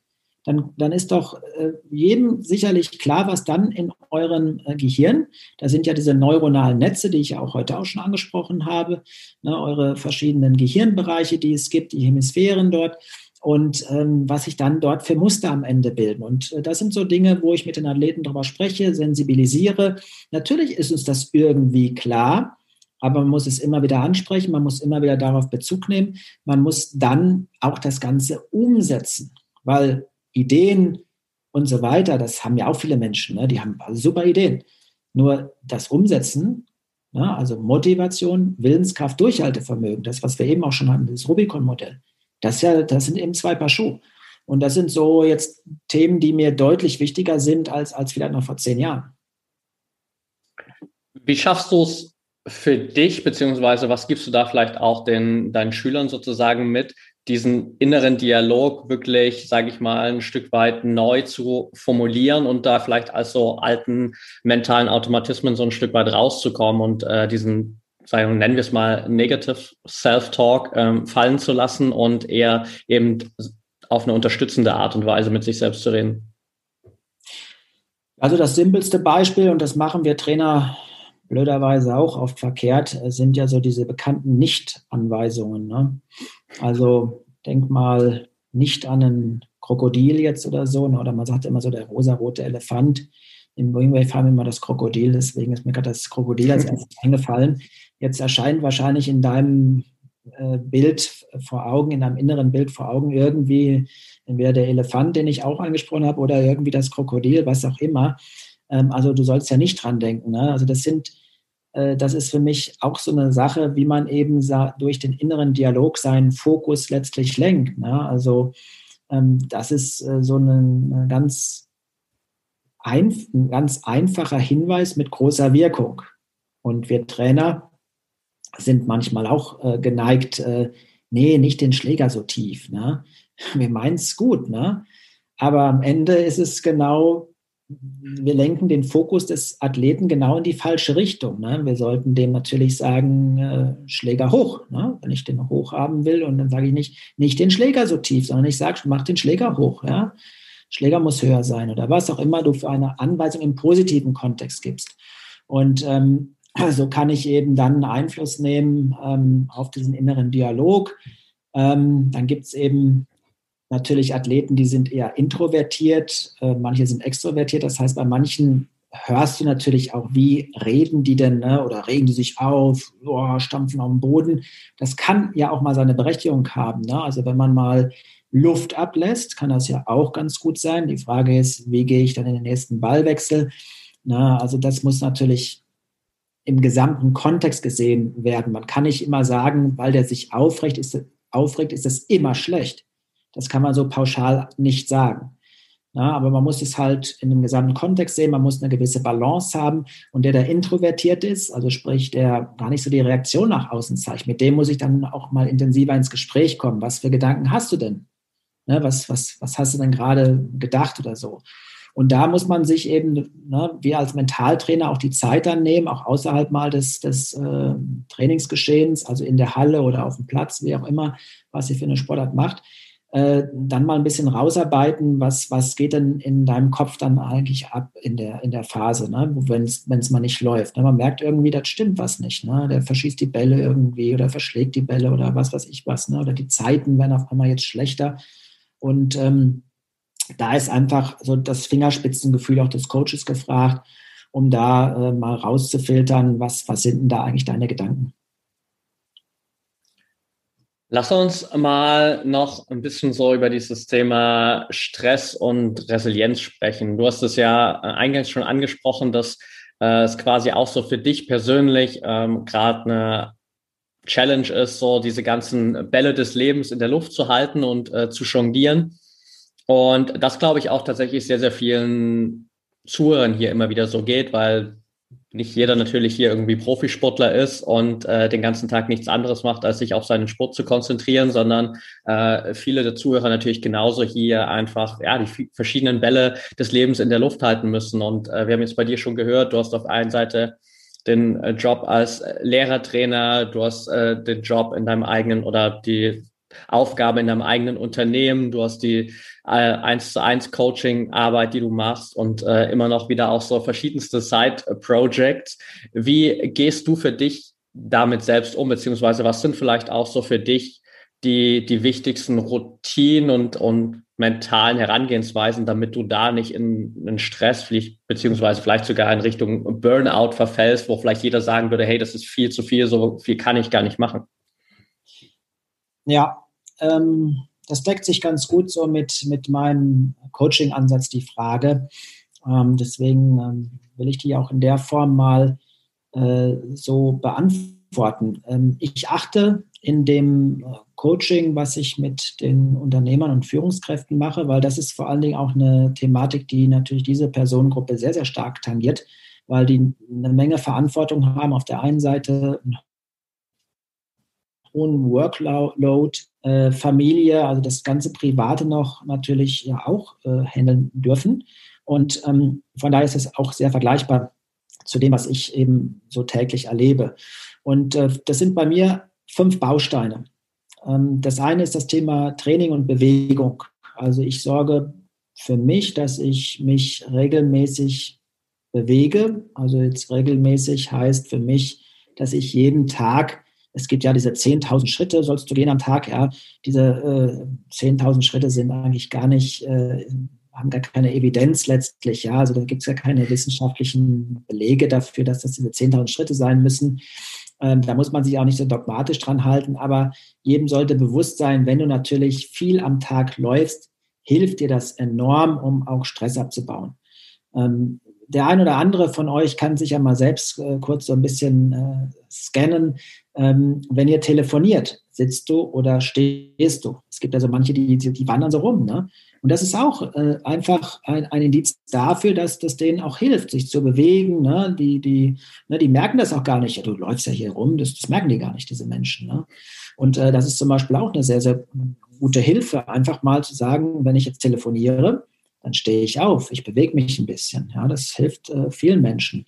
dann, dann ist doch äh, jedem sicherlich klar, was dann in eurem äh, Gehirn, da sind ja diese neuronalen Netze, die ich ja auch heute auch schon angesprochen habe, ne, eure verschiedenen Gehirnbereiche, die es gibt, die Hemisphären dort und ähm, was sich dann dort für Muster am Ende bilden. Und äh, das sind so Dinge, wo ich mit den Athleten darüber spreche, sensibilisiere. Natürlich ist uns das irgendwie klar, aber man muss es immer wieder ansprechen, man muss immer wieder darauf Bezug nehmen, man muss dann auch das Ganze umsetzen, weil Ideen und so weiter, das haben ja auch viele Menschen, ne? die haben super Ideen. Nur das Umsetzen, ne? also Motivation, Willenskraft, Durchhaltevermögen, das, was wir eben auch schon hatten, das Rubicon-Modell, das, ja, das sind eben zwei Paar Schuhe. Und das sind so jetzt Themen, die mir deutlich wichtiger sind als, als vielleicht noch vor zehn Jahren. Wie schaffst du es für dich, beziehungsweise was gibst du da vielleicht auch den, deinen Schülern sozusagen mit, diesen inneren Dialog wirklich, sage ich mal, ein Stück weit neu zu formulieren und da vielleicht als so alten mentalen Automatismen so ein Stück weit rauszukommen und äh, diesen, sagen nennen wir es mal, Negative Self-Talk ähm, fallen zu lassen und eher eben auf eine unterstützende Art und Weise mit sich selbst zu reden. Also das simpelste Beispiel, und das machen wir Trainer blöderweise auch oft verkehrt, sind ja so diese bekannten Nicht-Anweisungen. Ne? Also denk mal nicht an einen Krokodil jetzt oder so, ne? oder man sagt immer so der rosarote Elefant. Im wir immer das Krokodil, deswegen ist mir gerade das Krokodil als erstes (laughs) eingefallen. Jetzt erscheint wahrscheinlich in deinem äh, Bild vor Augen, in deinem inneren Bild vor Augen irgendwie entweder der Elefant, den ich auch angesprochen habe, oder irgendwie das Krokodil, was auch immer. Ähm, also du sollst ja nicht dran denken. Ne? Also das sind, das ist für mich auch so eine Sache, wie man eben durch den inneren Dialog seinen Fokus letztlich lenkt. Ne? Also ähm, das ist äh, so eine, eine ganz ein, ein ganz einfacher Hinweis mit großer Wirkung. Und wir Trainer sind manchmal auch äh, geneigt, äh, nee, nicht den Schläger so tief. Ne? (laughs) Wir meinen es gut, ne? aber am Ende ist es genau, wir lenken den Fokus des Athleten genau in die falsche Richtung. Ne? Wir sollten dem natürlich sagen, äh, Schläger hoch, ne? wenn ich den hoch haben will. Und dann sage ich nicht, nicht den Schläger so tief, sondern ich sage, mach den Schläger hoch. Ja? Schläger muss höher sein oder was auch immer du für eine Anweisung im positiven Kontext gibst. Und ähm, so kann ich eben dann Einfluss nehmen ähm, auf diesen inneren Dialog. Ähm, dann gibt es eben natürlich Athleten, die sind eher introvertiert, äh, manche sind extrovertiert. Das heißt, bei manchen hörst du natürlich auch, wie reden die denn ne? oder regen die sich auf, oh, stampfen auf den Boden. Das kann ja auch mal seine Berechtigung haben. Ne? Also wenn man mal Luft ablässt, kann das ja auch ganz gut sein. Die Frage ist, wie gehe ich dann in den nächsten Ballwechsel? Na, also das muss natürlich im gesamten Kontext gesehen werden. Man kann nicht immer sagen, weil der sich aufrecht ist, aufregt, ist das immer schlecht. Das kann man so pauschal nicht sagen. Ja, aber man muss es halt in dem gesamten Kontext sehen, man muss eine gewisse Balance haben. Und der, der introvertiert ist, also sprich, der gar nicht so die Reaktion nach außen zeigt, mit dem muss ich dann auch mal intensiver ins Gespräch kommen. Was für Gedanken hast du denn? Ne, was, was, was hast du denn gerade gedacht oder so? Und da muss man sich eben, ne, wir als Mentaltrainer auch die Zeit dann nehmen, auch außerhalb mal des, des äh, Trainingsgeschehens, also in der Halle oder auf dem Platz, wie auch immer, was ihr für eine Sportart macht, äh, dann mal ein bisschen rausarbeiten, was, was geht denn in deinem Kopf dann eigentlich ab in der, in der Phase, ne? wenn es mal nicht läuft. Ne? Man merkt irgendwie, das stimmt was nicht. Ne? Der verschießt die Bälle irgendwie oder verschlägt die Bälle oder was weiß ich was. Ne? Oder die Zeiten werden auf einmal jetzt schlechter. Und ähm, da ist einfach so das Fingerspitzengefühl auch des Coaches gefragt, um da äh, mal rauszufiltern, was, was sind denn da eigentlich deine Gedanken? Lass uns mal noch ein bisschen so über dieses Thema Stress und Resilienz sprechen. Du hast es ja äh, eingangs schon angesprochen, dass äh, es quasi auch so für dich persönlich ähm, gerade eine Challenge ist, so diese ganzen Bälle des Lebens in der Luft zu halten und äh, zu jonglieren. Und das glaube ich auch tatsächlich sehr, sehr vielen Zuhörern hier immer wieder so geht, weil nicht jeder natürlich hier irgendwie Profisportler ist und äh, den ganzen Tag nichts anderes macht, als sich auf seinen Sport zu konzentrieren, sondern äh, viele der Zuhörer natürlich genauso hier einfach ja die verschiedenen Bälle des Lebens in der Luft halten müssen. Und äh, wir haben jetzt bei dir schon gehört, du hast auf einer Seite den äh, Job als Lehrertrainer, du hast äh, den Job in deinem eigenen oder die Aufgabe in deinem eigenen Unternehmen, du hast die eins äh, zu eins Coaching Arbeit, die du machst und äh, immer noch wieder auch so verschiedenste Side Projects. Wie gehst du für dich damit selbst um, beziehungsweise was sind vielleicht auch so für dich die, die wichtigsten Routinen und, und mentalen Herangehensweisen, damit du da nicht in einen Stress, beziehungsweise vielleicht sogar in Richtung Burnout verfällst, wo vielleicht jeder sagen würde, hey, das ist viel zu viel, so viel kann ich gar nicht machen. Ja, ähm, das deckt sich ganz gut so mit, mit meinem Coaching-Ansatz, die Frage. Ähm, deswegen ähm, will ich die auch in der Form mal äh, so beantworten. Ähm, ich achte in dem äh, Coaching, was ich mit den Unternehmern und Führungskräften mache, weil das ist vor allen Dingen auch eine Thematik, die natürlich diese Personengruppe sehr, sehr stark tangiert, weil die eine Menge Verantwortung haben. Auf der einen Seite einen hohen Workload, äh, Familie, also das ganze Private noch natürlich ja auch äh, handeln dürfen. Und ähm, von daher ist es auch sehr vergleichbar zu dem, was ich eben so täglich erlebe. Und äh, das sind bei mir fünf Bausteine. Ähm, das eine ist das Thema Training und Bewegung. Also ich sorge für mich, dass ich mich regelmäßig bewege. Also jetzt regelmäßig heißt für mich, dass ich jeden Tag es gibt ja diese 10.000 Schritte, sollst du gehen am Tag, ja, diese äh, 10.000 Schritte sind eigentlich gar nicht, äh, haben gar keine Evidenz letztlich, ja, also da gibt es ja keine wissenschaftlichen Belege dafür, dass das diese 10.000 Schritte sein müssen. Ähm, da muss man sich auch nicht so dogmatisch dran halten, aber jedem sollte bewusst sein, wenn du natürlich viel am Tag läufst, hilft dir das enorm, um auch Stress abzubauen. Ähm, der ein oder andere von euch kann sich ja mal selbst äh, kurz so ein bisschen äh, scannen. Ähm, wenn ihr telefoniert, sitzt du oder stehst du? Es gibt also manche, die, die wandern so rum. Ne? Und das ist auch äh, einfach ein, ein, Indiz dafür, dass das denen auch hilft, sich zu bewegen. Ne? Die, die, ne, die merken das auch gar nicht. Ja, du läufst ja hier rum, das, das merken die gar nicht, diese Menschen. Ne? Und äh, das ist zum Beispiel auch eine sehr, sehr gute Hilfe, einfach mal zu sagen, wenn ich jetzt telefoniere, dann stehe ich auf, ich bewege mich ein bisschen. Ja, das hilft äh, vielen Menschen.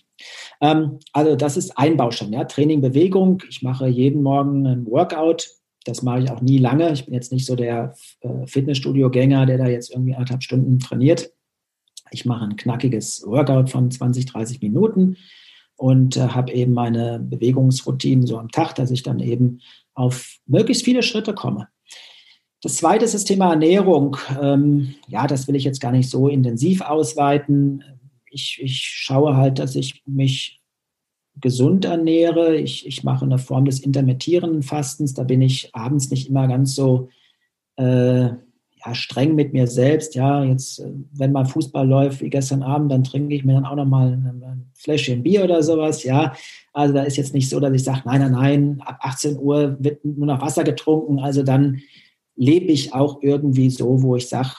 Ähm, also das ist ein Baustein, ja, Training, Bewegung. Ich mache jeden Morgen ein Workout. Das mache ich auch nie lange. Ich bin jetzt nicht so der äh, Fitnessstudio-Gänger, der da jetzt irgendwie anderthalb Stunden trainiert. Ich mache ein knackiges Workout von 20, 30 Minuten und äh, habe eben meine Bewegungsroutinen so am Tag, dass ich dann eben auf möglichst viele Schritte komme. Das zweite ist das Thema Ernährung. Ähm, ja, das will ich jetzt gar nicht so intensiv ausweiten. Ich, ich schaue halt, dass ich mich gesund ernähre. Ich, ich mache eine Form des intermittierenden Fastens. Da bin ich abends nicht immer ganz so äh, ja, streng mit mir selbst. Ja, jetzt, wenn mal Fußball läuft, wie gestern Abend, dann trinke ich mir dann auch noch mal ein, ein Fläschchen Bier oder sowas. Ja, also da ist jetzt nicht so, dass ich sage, nein, nein, nein, ab 18 Uhr wird nur noch Wasser getrunken. Also dann lebe ich auch irgendwie so, wo ich sage,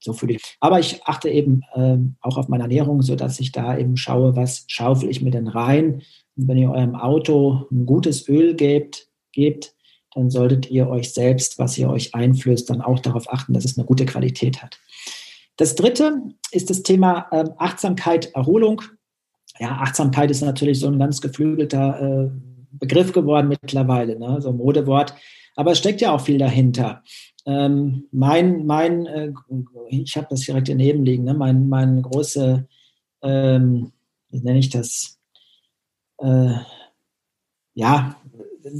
so fühle ich. Aber ich achte eben ähm, auch auf meine Ernährung, sodass ich da eben schaue, was schaufel ich mir denn rein. Und wenn ihr eurem Auto ein gutes Öl gebt, gebt, dann solltet ihr euch selbst, was ihr euch einflößt, dann auch darauf achten, dass es eine gute Qualität hat. Das dritte ist das Thema äh, Achtsamkeit, Erholung. Ja, Achtsamkeit ist natürlich so ein ganz geflügelter äh, Begriff geworden mittlerweile, ne? so ein Modewort. Aber es steckt ja auch viel dahinter. Ähm, mein, mein, äh, ich habe das direkt daneben liegen, ne? mein, mein große, ähm, wie nenne ich das? Äh, ja,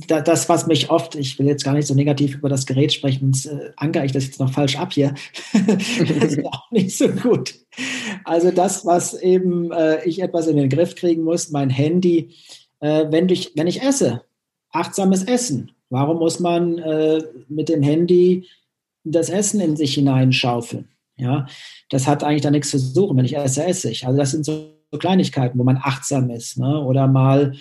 da, das, was mich oft, ich will jetzt gar nicht so negativ über das Gerät sprechen, sonst äh, ankere ich das jetzt noch falsch ab hier. (laughs) das ist auch nicht so gut. Also das, was eben äh, ich etwas in den Griff kriegen muss, mein Handy, äh, wenn, ich, wenn ich esse, achtsames Essen, Warum muss man äh, mit dem Handy das Essen in sich hineinschaufeln? Ja, das hat eigentlich da nichts zu suchen. Wenn ich esse, esse ich. Also das sind so, Kleinigkeiten, wo man achtsam ist. Ne? Oder mal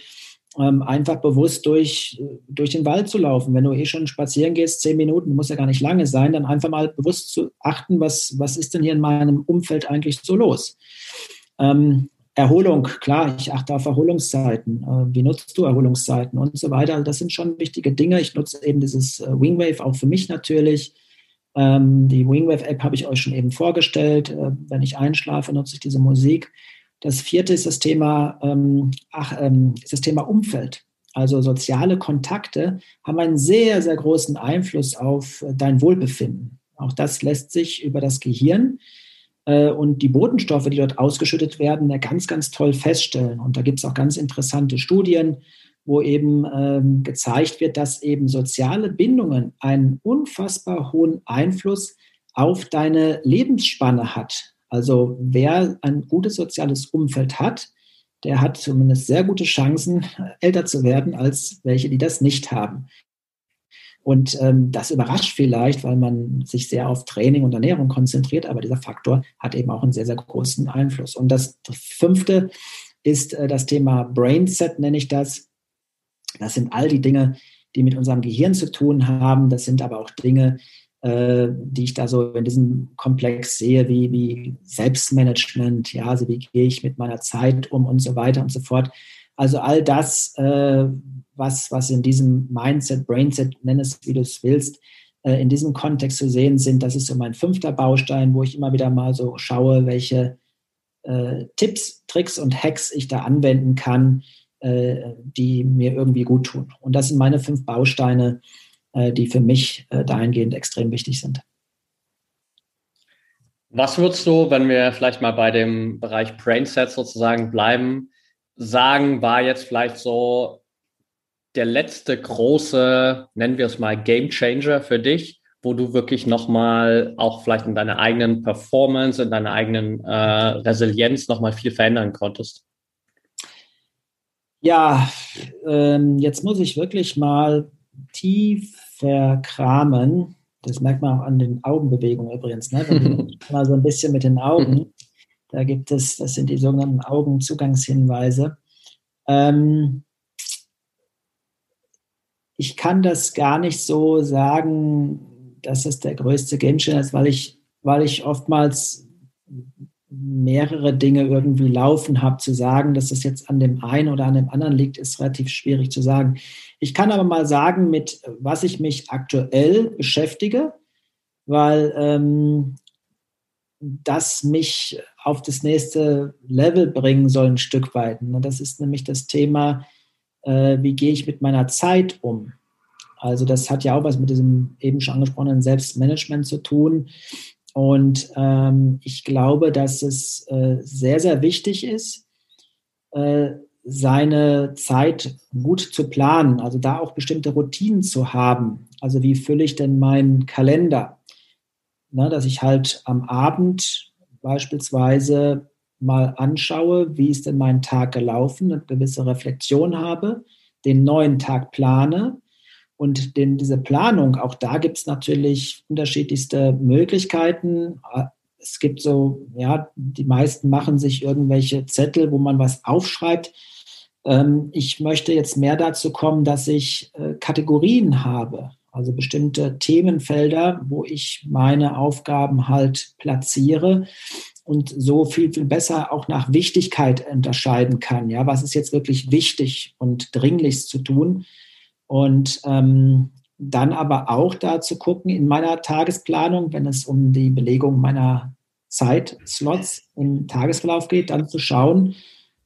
ähm, einfach bewusst durch, durch den Wald zu laufen. Wenn du eh schon spazieren gehst, zehn Minuten, muss ja gar nicht lange sein, dann einfach mal bewusst zu achten, was, was ist denn hier in meinem Umfeld eigentlich so los. Ähm, Erholung, klar, ich achte auf Erholungszeiten. Äh, wie nutzt du Erholungszeiten und so weiter? Das sind schon wichtige Dinge. Ich nutze eben dieses äh, Wingwave auch für mich natürlich. Ähm, die Wingwave-App habe ich euch schon eben vorgestellt. Äh, wenn ich einschlafe, nutze ich diese Musik. Das vierte ist das Thema, ähm, ach, ähm, ist das Thema Umfeld. Also soziale Kontakte haben einen sehr, sehr großen Einfluss auf dein Wohlbefinden. Auch das lässt sich über das Gehirn äh, und die Botenstoffe, die dort ausgeschüttet werden, ja ganz, ganz toll feststellen. Und da gibt es auch ganz interessante Studien, wo eben ähm, gezeigt wird, dass eben soziale Bindungen einen unfassbar hohen Einfluss auf deine Lebensspanne hat. Also wer ein gutes soziales Umfeld hat, der hat zumindest sehr gute Chancen, älter zu werden, als welche, die das nicht haben. Und ähm, das überrascht vielleicht, weil man sich sehr auf Training und Ernährung konzentriert, aber dieser Faktor hat eben auch einen sehr, sehr großen Einfluss. Und das fünfte ist äh, das Thema Brainset, nenne ich das. Das sind all die Dinge, die mit unserem Gehirn zu tun haben. Das sind aber auch Dinge, äh, die ich da so in diesem Komplex sehe, wie, wie Selbstmanagement, ja, also wie gehe ich mit meiner Zeit um und so weiter und so fort. Also all das, äh, was, was in diesem Mindset, Brainset, nenn es wie du es willst, äh, in diesem Kontext zu sehen sind, das ist so mein fünfter Baustein, wo ich immer wieder mal so schaue, welche äh, Tipps, Tricks und Hacks ich da anwenden kann, äh, die mir irgendwie gut tun. Und das sind meine fünf Bausteine, äh, die für mich äh, dahingehend extrem wichtig sind. Was würdest du, wenn wir vielleicht mal bei dem Bereich Brainset sozusagen bleiben, sagen, war jetzt vielleicht so der letzte große, nennen wir es mal, Game Changer für dich, wo du wirklich nochmal auch vielleicht in deiner eigenen Performance, in deiner eigenen äh, Resilienz nochmal viel verändern konntest? Ja, ähm, jetzt muss ich wirklich mal tief verkramen. Das merkt man auch an den Augenbewegungen übrigens. Ne? (laughs) mal so ein bisschen mit den Augen Da gibt es, das sind die sogenannten Augenzugangshinweise. Ähm, ich kann das gar nicht so sagen, dass es der größte Gamechanger ist, weil ich, weil ich oftmals mehrere Dinge irgendwie laufen habe. Zu sagen, dass es jetzt an dem einen oder an dem anderen liegt, ist relativ schwierig zu sagen. Ich kann aber mal sagen, mit was ich mich aktuell beschäftige, weil ähm, das mich auf das nächste Level bringen soll, ein Stück weit. Und das ist nämlich das Thema, äh, wie gehe ich mit meiner Zeit um. Also das hat ja auch was mit diesem eben schon angesprochenen Selbstmanagement zu tun. Und ähm, ich glaube, dass es äh, sehr, sehr wichtig ist, äh, seine Zeit gut zu planen, also da auch bestimmte Routinen zu haben. Also wie fülle ich denn meinen Kalender? Na, dass ich halt am Abend beispielsweise mal anschaue, wie ist denn mein Tag gelaufen, eine gewisse Reflexion habe, den neuen Tag plane und den, diese Planung, auch da gibt es natürlich unterschiedlichste Möglichkeiten. Es gibt so, ja, die meisten machen sich irgendwelche Zettel, wo man was aufschreibt. Ähm, ich möchte jetzt mehr dazu kommen, dass ich äh, Kategorien habe, also bestimmte Themenfelder, wo ich meine Aufgaben halt platziere und so viel, viel besser auch nach Wichtigkeit unterscheiden kann. Ja, was ist jetzt wirklich wichtig und dringlichst zu tun? Und ähm, dann aber auch da zu gucken in meiner Tagesplanung, wenn es um die Belegung meiner Zeitslots im Tagesverlauf geht, dann zu schauen,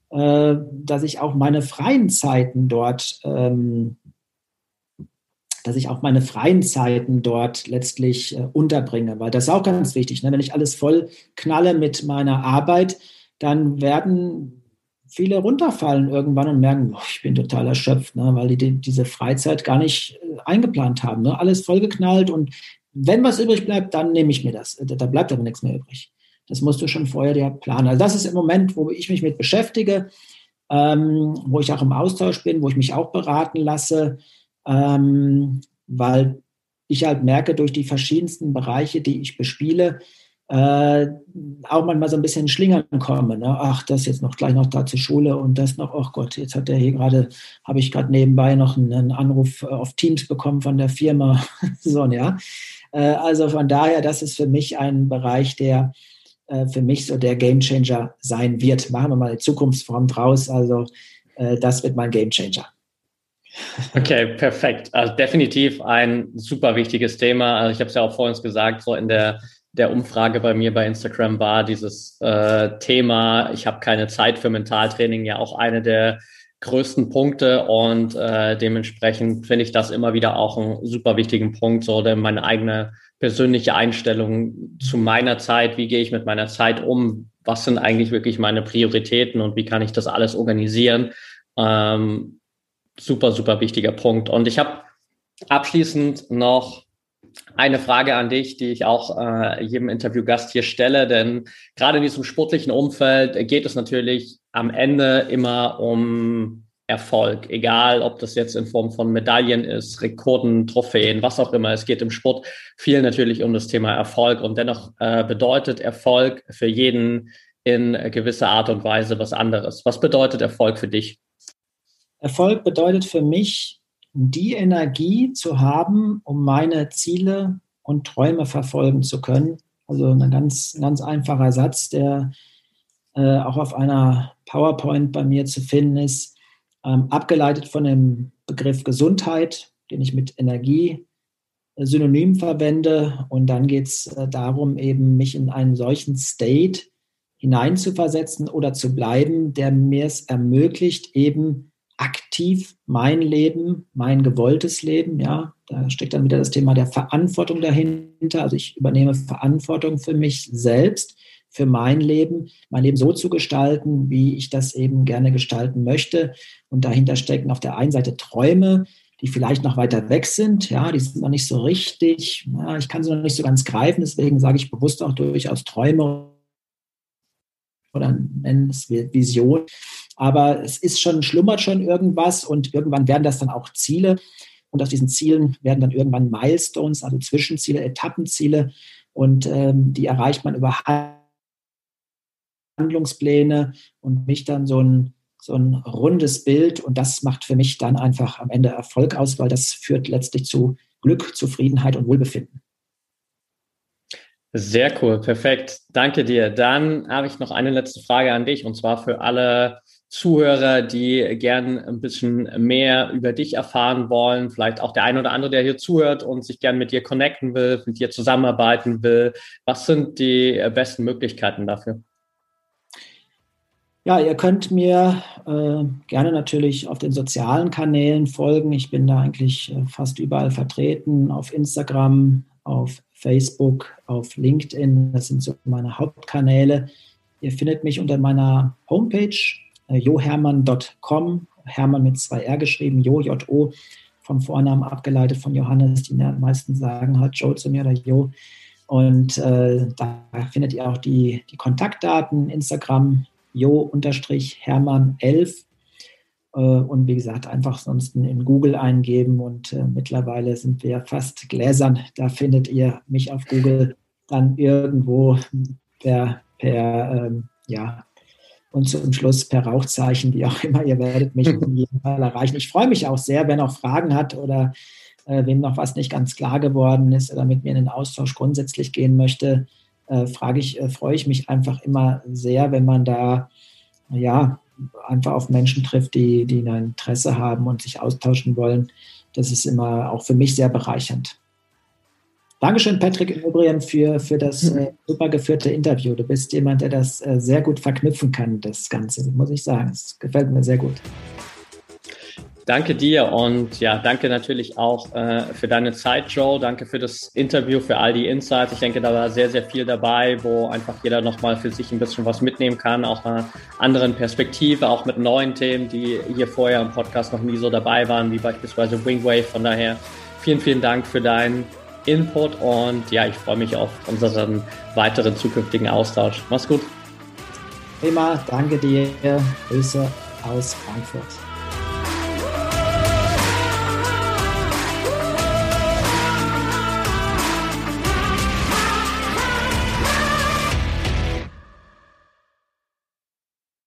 äh, dass ich auch meine freien Zeiten dort, ähm, dass ich auch meine freien Zeiten dort letztlich äh, unterbringe, weil das ist auch ganz wichtig. Ne? Wenn ich alles voll knalle mit meiner Arbeit, dann werden viele runterfallen irgendwann und merken, oh, ich bin total erschöpft, ne, weil die, die, diese Freizeit gar nicht äh, eingeplant haben. Ne? Alles vollgeknallt und wenn was übrig bleibt, dann nehme ich mir das. Da bleibt aber nichts mehr übrig. Das musst du schon vorher dir planen. Also das ist im Moment, wo ich mich mit beschäftige, ähm, wo ich auch im Austausch bin, wo ich mich auch beraten lasse, ähm, weil ich halt merke, durch die verschiedensten Bereiche, die ich bespiele, äh, auch manchmal so ein bisschen Schlingern komme. Ne? Ach, das jetzt noch gleich noch da zur Schule und das noch, ach Gott, jetzt hat er hier gerade, habe ich gerade nebenbei noch einen, Anruf auf Teams bekommen von der Firma. (laughs) so, ja. Äh, also von daher, das ist für mich ein Bereich, der äh, für mich so der Gamechanger sein wird. Machen wir mal eine Zukunftsform draus. Also äh, das wird mein Gamechanger. Okay, perfekt. Also definitiv ein super wichtiges Thema. Also ich habe es ja auch vorhin gesagt, so in der der Umfrage bei mir bei Instagram war dieses äh, Thema, ich habe keine Zeit für Mentaltraining, ja auch eine der größten Punkte und äh, dementsprechend finde ich das immer wieder auch einen super wichtigen Punkt, so denn meine eigene persönliche Einstellung zu meiner Zeit, wie gehe ich mit meiner Zeit um, was sind eigentlich wirklich meine Prioritäten und wie kann ich das alles organisieren, ähm, super, super wichtiger Punkt. Und ich habe abschließend noch eine Frage an dich, die ich auch äh, jedem Interviewgast hier stelle, denn gerade in diesem sportlichen Umfeld geht es natürlich am Ende immer um Erfolg, egal ob das jetzt in Form von Medaillen ist, Rekorden, Trophäen, was auch immer. Es geht im Sport viel natürlich um das Thema Erfolg und dennoch äh, bedeutet Erfolg für jeden in gewisser Art und Weise was anderes. Was bedeutet Erfolg für dich? Erfolg bedeutet für mich die Energie zu haben, um meine Ziele und Träume verfolgen zu können. Also ein ganz, ganz einfacher Satz, der äh, auch auf einer PowerPoint bei mir zu finden ist, ähm, abgeleitet von dem Begriff Gesundheit, den ich mit Energie äh, synonym verwende. Und dann geht es äh, darum, eben mich in einen solchen State hineinzuversetzen oder zu bleiben, der mir es ermöglicht, eben aktiv mein Leben, mein gewolltes Leben, ja, da steckt dann wieder das Thema der Verantwortung dahinter. Also ich übernehme Verantwortung für mich selbst, für mein Leben, mein Leben so zu gestalten, wie ich das eben gerne gestalten möchte. Und dahinter stecken auf der einen Seite Träume, die vielleicht noch weiter weg sind, ja, die sind noch nicht so richtig, ja, ich kann sie noch nicht so ganz greifen, deswegen sage ich bewusst auch durchaus Träume oder nennen es Vision. Aber es ist schon, schlummert schon irgendwas und irgendwann werden das dann auch Ziele. Und aus diesen Zielen werden dann irgendwann Milestones, also Zwischenziele, Etappenziele. Und ähm, die erreicht man über Handlungspläne und mich dann so ein, so ein rundes Bild. Und das macht für mich dann einfach am Ende Erfolg aus, weil das führt letztlich zu Glück, Zufriedenheit und Wohlbefinden. Sehr cool, perfekt. Danke dir. Dann habe ich noch eine letzte Frage an dich und zwar für alle Zuhörer, die gern ein bisschen mehr über dich erfahren wollen, vielleicht auch der ein oder andere, der hier zuhört und sich gern mit dir connecten will, mit dir zusammenarbeiten will. Was sind die besten Möglichkeiten dafür? Ja, ihr könnt mir äh, gerne natürlich auf den sozialen Kanälen folgen. Ich bin da eigentlich äh, fast überall vertreten, auf Instagram, auf Facebook, auf LinkedIn. Das sind so meine Hauptkanäle. Ihr findet mich unter meiner Homepage äh, johermann.com, Hermann mit zwei R geschrieben, Jo, J-O, vom Vornamen abgeleitet von Johannes. Die meisten sagen halt Joe zu mir oder Jo. Und äh, da findet ihr auch die, die Kontaktdaten, Instagram, Jo-Hermann11. Äh, und wie gesagt, einfach sonst in Google eingeben. Und äh, mittlerweile sind wir fast gläsern. Da findet ihr mich auf Google dann irgendwo per, per ähm, ja, und zum Schluss per Rauchzeichen, wie auch immer. Ihr werdet mich in jedem Fall erreichen. Ich freue mich auch sehr, wenn auch Fragen hat oder äh, wem noch was nicht ganz klar geworden ist oder mit mir in den Austausch grundsätzlich gehen möchte, äh, frage ich, äh, freue ich mich einfach immer sehr, wenn man da ja einfach auf Menschen trifft, die, die ein Interesse haben und sich austauschen wollen. Das ist immer auch für mich sehr bereichernd. Dankeschön, Patrick, im Übrigen für, für das äh, super geführte Interview. Du bist jemand, der das äh, sehr gut verknüpfen kann, das Ganze, muss ich sagen. Es gefällt mir sehr gut. Danke dir und ja, danke natürlich auch äh, für deine Zeit, Joe. Danke für das Interview, für all die Insights. Ich denke, da war sehr, sehr viel dabei, wo einfach jeder nochmal für sich ein bisschen was mitnehmen kann, auch einer anderen Perspektive, auch mit neuen Themen, die hier vorher im Podcast noch nie so dabei waren, wie beispielsweise Wingwave. Von daher vielen, vielen Dank für deinen Input und ja, ich freue mich auf unseren weiteren zukünftigen Austausch. Mach's gut. Prima, danke dir. Grüße aus Frankfurt.